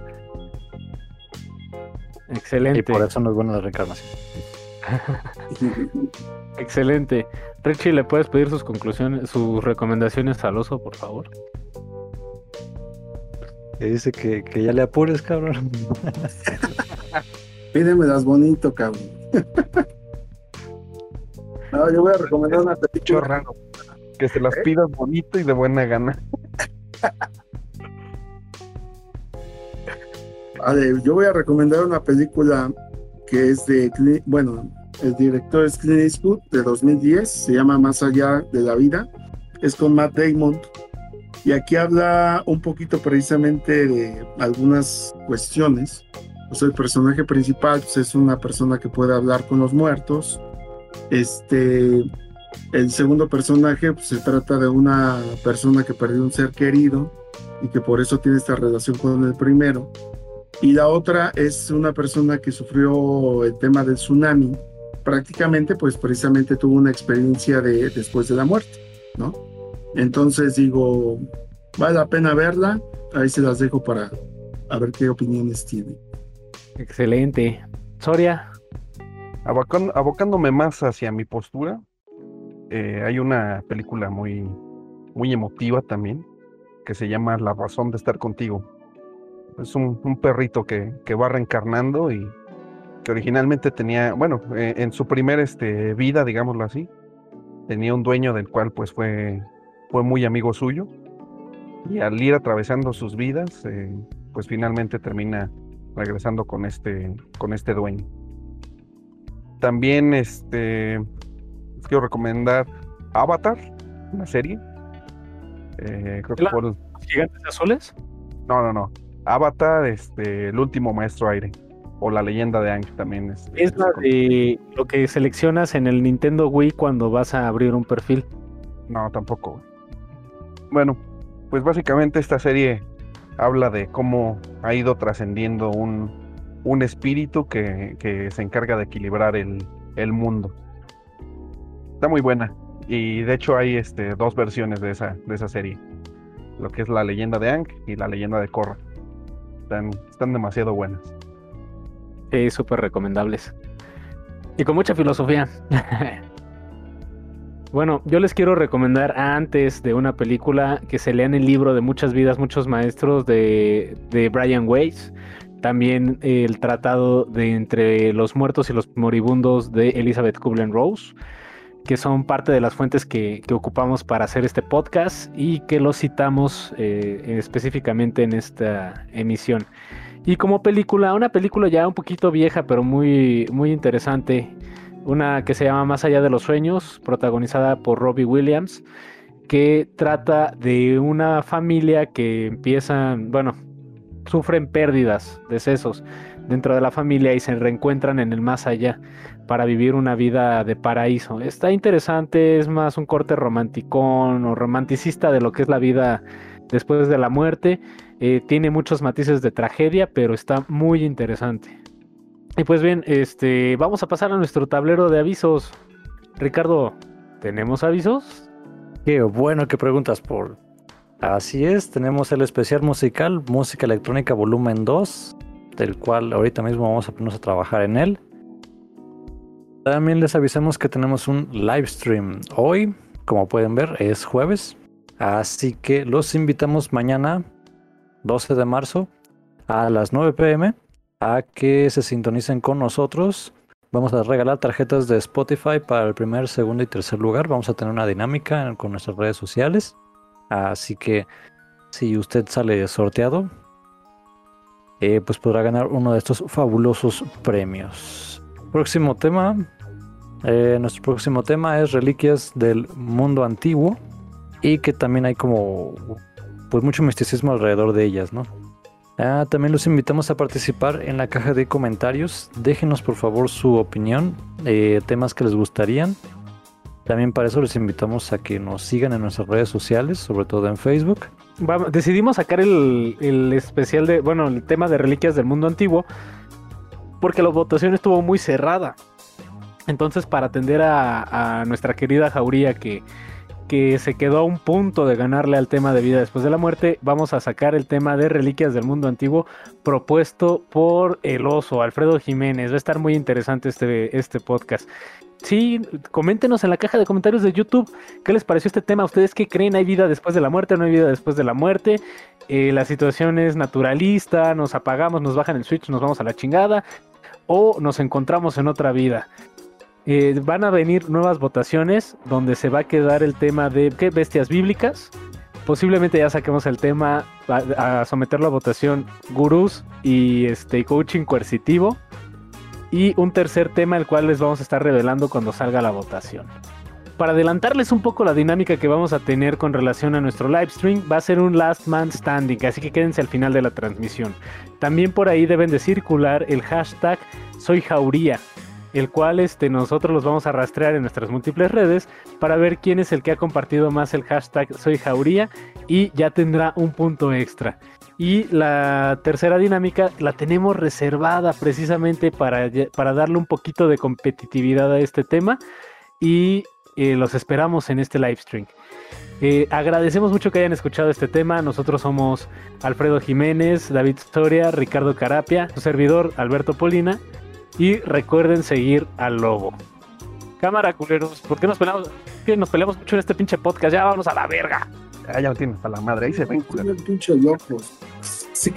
Excelente. Y por eso no es bueno la reencarnación. Excelente. Richie, ¿le puedes pedir sus conclusiones, sus recomendaciones al oso, por favor? Que dice que, que ya le apures, cabrón. Pídemelas bonito, cabrón. no, yo voy a recomendar una película. raro. Que se las ¿Eh? pidas bonito y de buena gana. Vale, yo voy a recomendar una película que es de, bueno, el director es Clint Eastwood de 2010, se llama Más allá de la vida, es con Matt Damon y aquí habla un poquito precisamente de algunas cuestiones pues el personaje principal pues, es una persona que puede hablar con los muertos. Este, el segundo personaje pues, se trata de una persona que perdió un ser querido y que por eso tiene esta relación con el primero. Y la otra es una persona que sufrió el tema del tsunami. Prácticamente, pues precisamente tuvo una experiencia de después de la muerte, ¿no? Entonces digo, vale la pena verla. Ahí se las dejo para a ver qué opiniones tienen. Excelente. Soria. abocándome más hacia mi postura, eh, hay una película muy, muy emotiva también, que se llama La razón de estar contigo. Es un, perrito que, va reencarnando y que originalmente tenía, bueno, eh, en su primer este, vida, digámoslo así, tenía un dueño del cual pues fue, fue muy amigo suyo. Y al ir atravesando sus vidas, eh, pues finalmente termina regresando con este, con este dueño. También este, quiero recomendar Avatar, una serie. Eh, creo que. ¿Gigantes azules? No, no, no. Avatar, este, el último maestro aire. O la leyenda de Aang también. Este, es la de lo que seleccionas en el Nintendo Wii cuando vas a abrir un perfil. No, tampoco. Bueno, pues básicamente esta serie habla de cómo ha ido trascendiendo un, espíritu que, se encarga de equilibrar el, mundo. Está muy buena. Y de hecho hay este, dos versiones de esa, de esa serie. Lo que es la leyenda de Aang y la leyenda de Korra. Están, demasiado buenas. Sí, súper recomendables. Y con mucha filosofía. Bueno, yo les quiero recomendar antes de una película que se lean el libro de Muchas vidas, muchos maestros de, Brian Weiss. También el tratado de Entre los muertos y los moribundos de Elizabeth Kubler-Rose, que son parte de las fuentes que, ocupamos para hacer este podcast y que los citamos eh, específicamente en esta emisión. Y como película, una película ya un poquito vieja, pero muy, muy interesante una que se llama Más allá de los sueños, protagonizada por Robbie Williams, que trata de una familia que empiezan, bueno, sufren pérdidas, decesos dentro de la familia y se reencuentran en el más allá para vivir una vida de paraíso. Está interesante, es más un corte romanticón o romanticista de lo que es la vida después de la muerte. Eh, tiene muchos matices de tragedia, pero está muy interesante. Y pues bien, este, vamos a pasar a nuestro tablero de avisos. Ricardo, ¿tenemos avisos? Qué bueno que preguntas, por. Así es, tenemos el especial musical, Música Electrónica Volumen 2, del cual ahorita mismo vamos a ponernos a trabajar en él. También les avisamos que tenemos un live stream hoy, como pueden ver, es jueves. Así que los invitamos mañana, 12 de marzo, a las 9 pm a que se sintonicen con nosotros. Vamos a regalar tarjetas de Spotify para el primer, segundo y tercer lugar. Vamos a tener una dinámica con nuestras redes sociales. Así que si usted sale sorteado, eh, pues podrá ganar uno de estos fabulosos premios. Próximo tema. eh, nuestro próximo tema es reliquias del mundo antiguo y que también hay como pues mucho misticismo alrededor de ellas, ¿no? Ah, también los invitamos a participar en la caja de comentarios. Déjenos por favor su opinión, eh, temas que les gustarían. También para eso les invitamos a que nos sigan en nuestras redes sociales, sobre todo en Facebook. Decidimos sacar el, el especial de, bueno, el tema de reliquias del mundo antiguo, porque la votación estuvo muy cerrada. Entonces, para atender a, nuestra querida Jauría que, que se quedó a un punto de ganarle al tema de vida después de la muerte, vamos a sacar el tema de reliquias del mundo antiguo propuesto por el oso Alfredo Jiménez. Va a estar muy interesante este, este podcast. Sí, coméntenos en la caja de comentarios de YouTube qué les pareció este tema. ¿Ustedes qué creen? ¿Hay vida después de la muerte o no hay vida después de la muerte? Eh, la situación es naturalista, nos apagamos, nos bajan el switch, nos vamos a la chingada o nos encontramos en otra vida. Eh, van a venir nuevas votaciones donde se va a quedar el tema de qué bestias bíblicas. Posiblemente ya saquemos el tema a, someterlo a votación gurús y este coaching coercitivo. Y un tercer tema el cual les vamos a estar revelando cuando salga la votación. Para adelantarles un poco la dinámica que vamos a tener con relación a nuestro live stream, va a ser un last man standing, así que quédense al final de la transmisión. También por ahí deben de circular el hashtag soy jauría, el cual este, nosotros los vamos a rastrear en nuestras múltiples redes para ver quién es el que ha compartido más el hashtag soy jauría y ya tendrá un punto extra. Y la tercera dinámica la tenemos reservada precisamente para, para darle un poquito de competitividad a este tema y eh, los esperamos en este live stream. Eh, agradecemos mucho que hayan escuchado este tema. Nosotros somos Alfredo Jiménez, David Soria, Ricardo Carapia, su servidor Alberto Polina. Y recuerden seguir al lobo. Cámara, culeros, ¿por qué nos peleamos? ¿Qué nos peleamos mucho en este pinche podcast? Ya vámonos a la verga. Ah, ya lo tienes para la madre. Ahí se ven, culero. Pinche locos. Sí.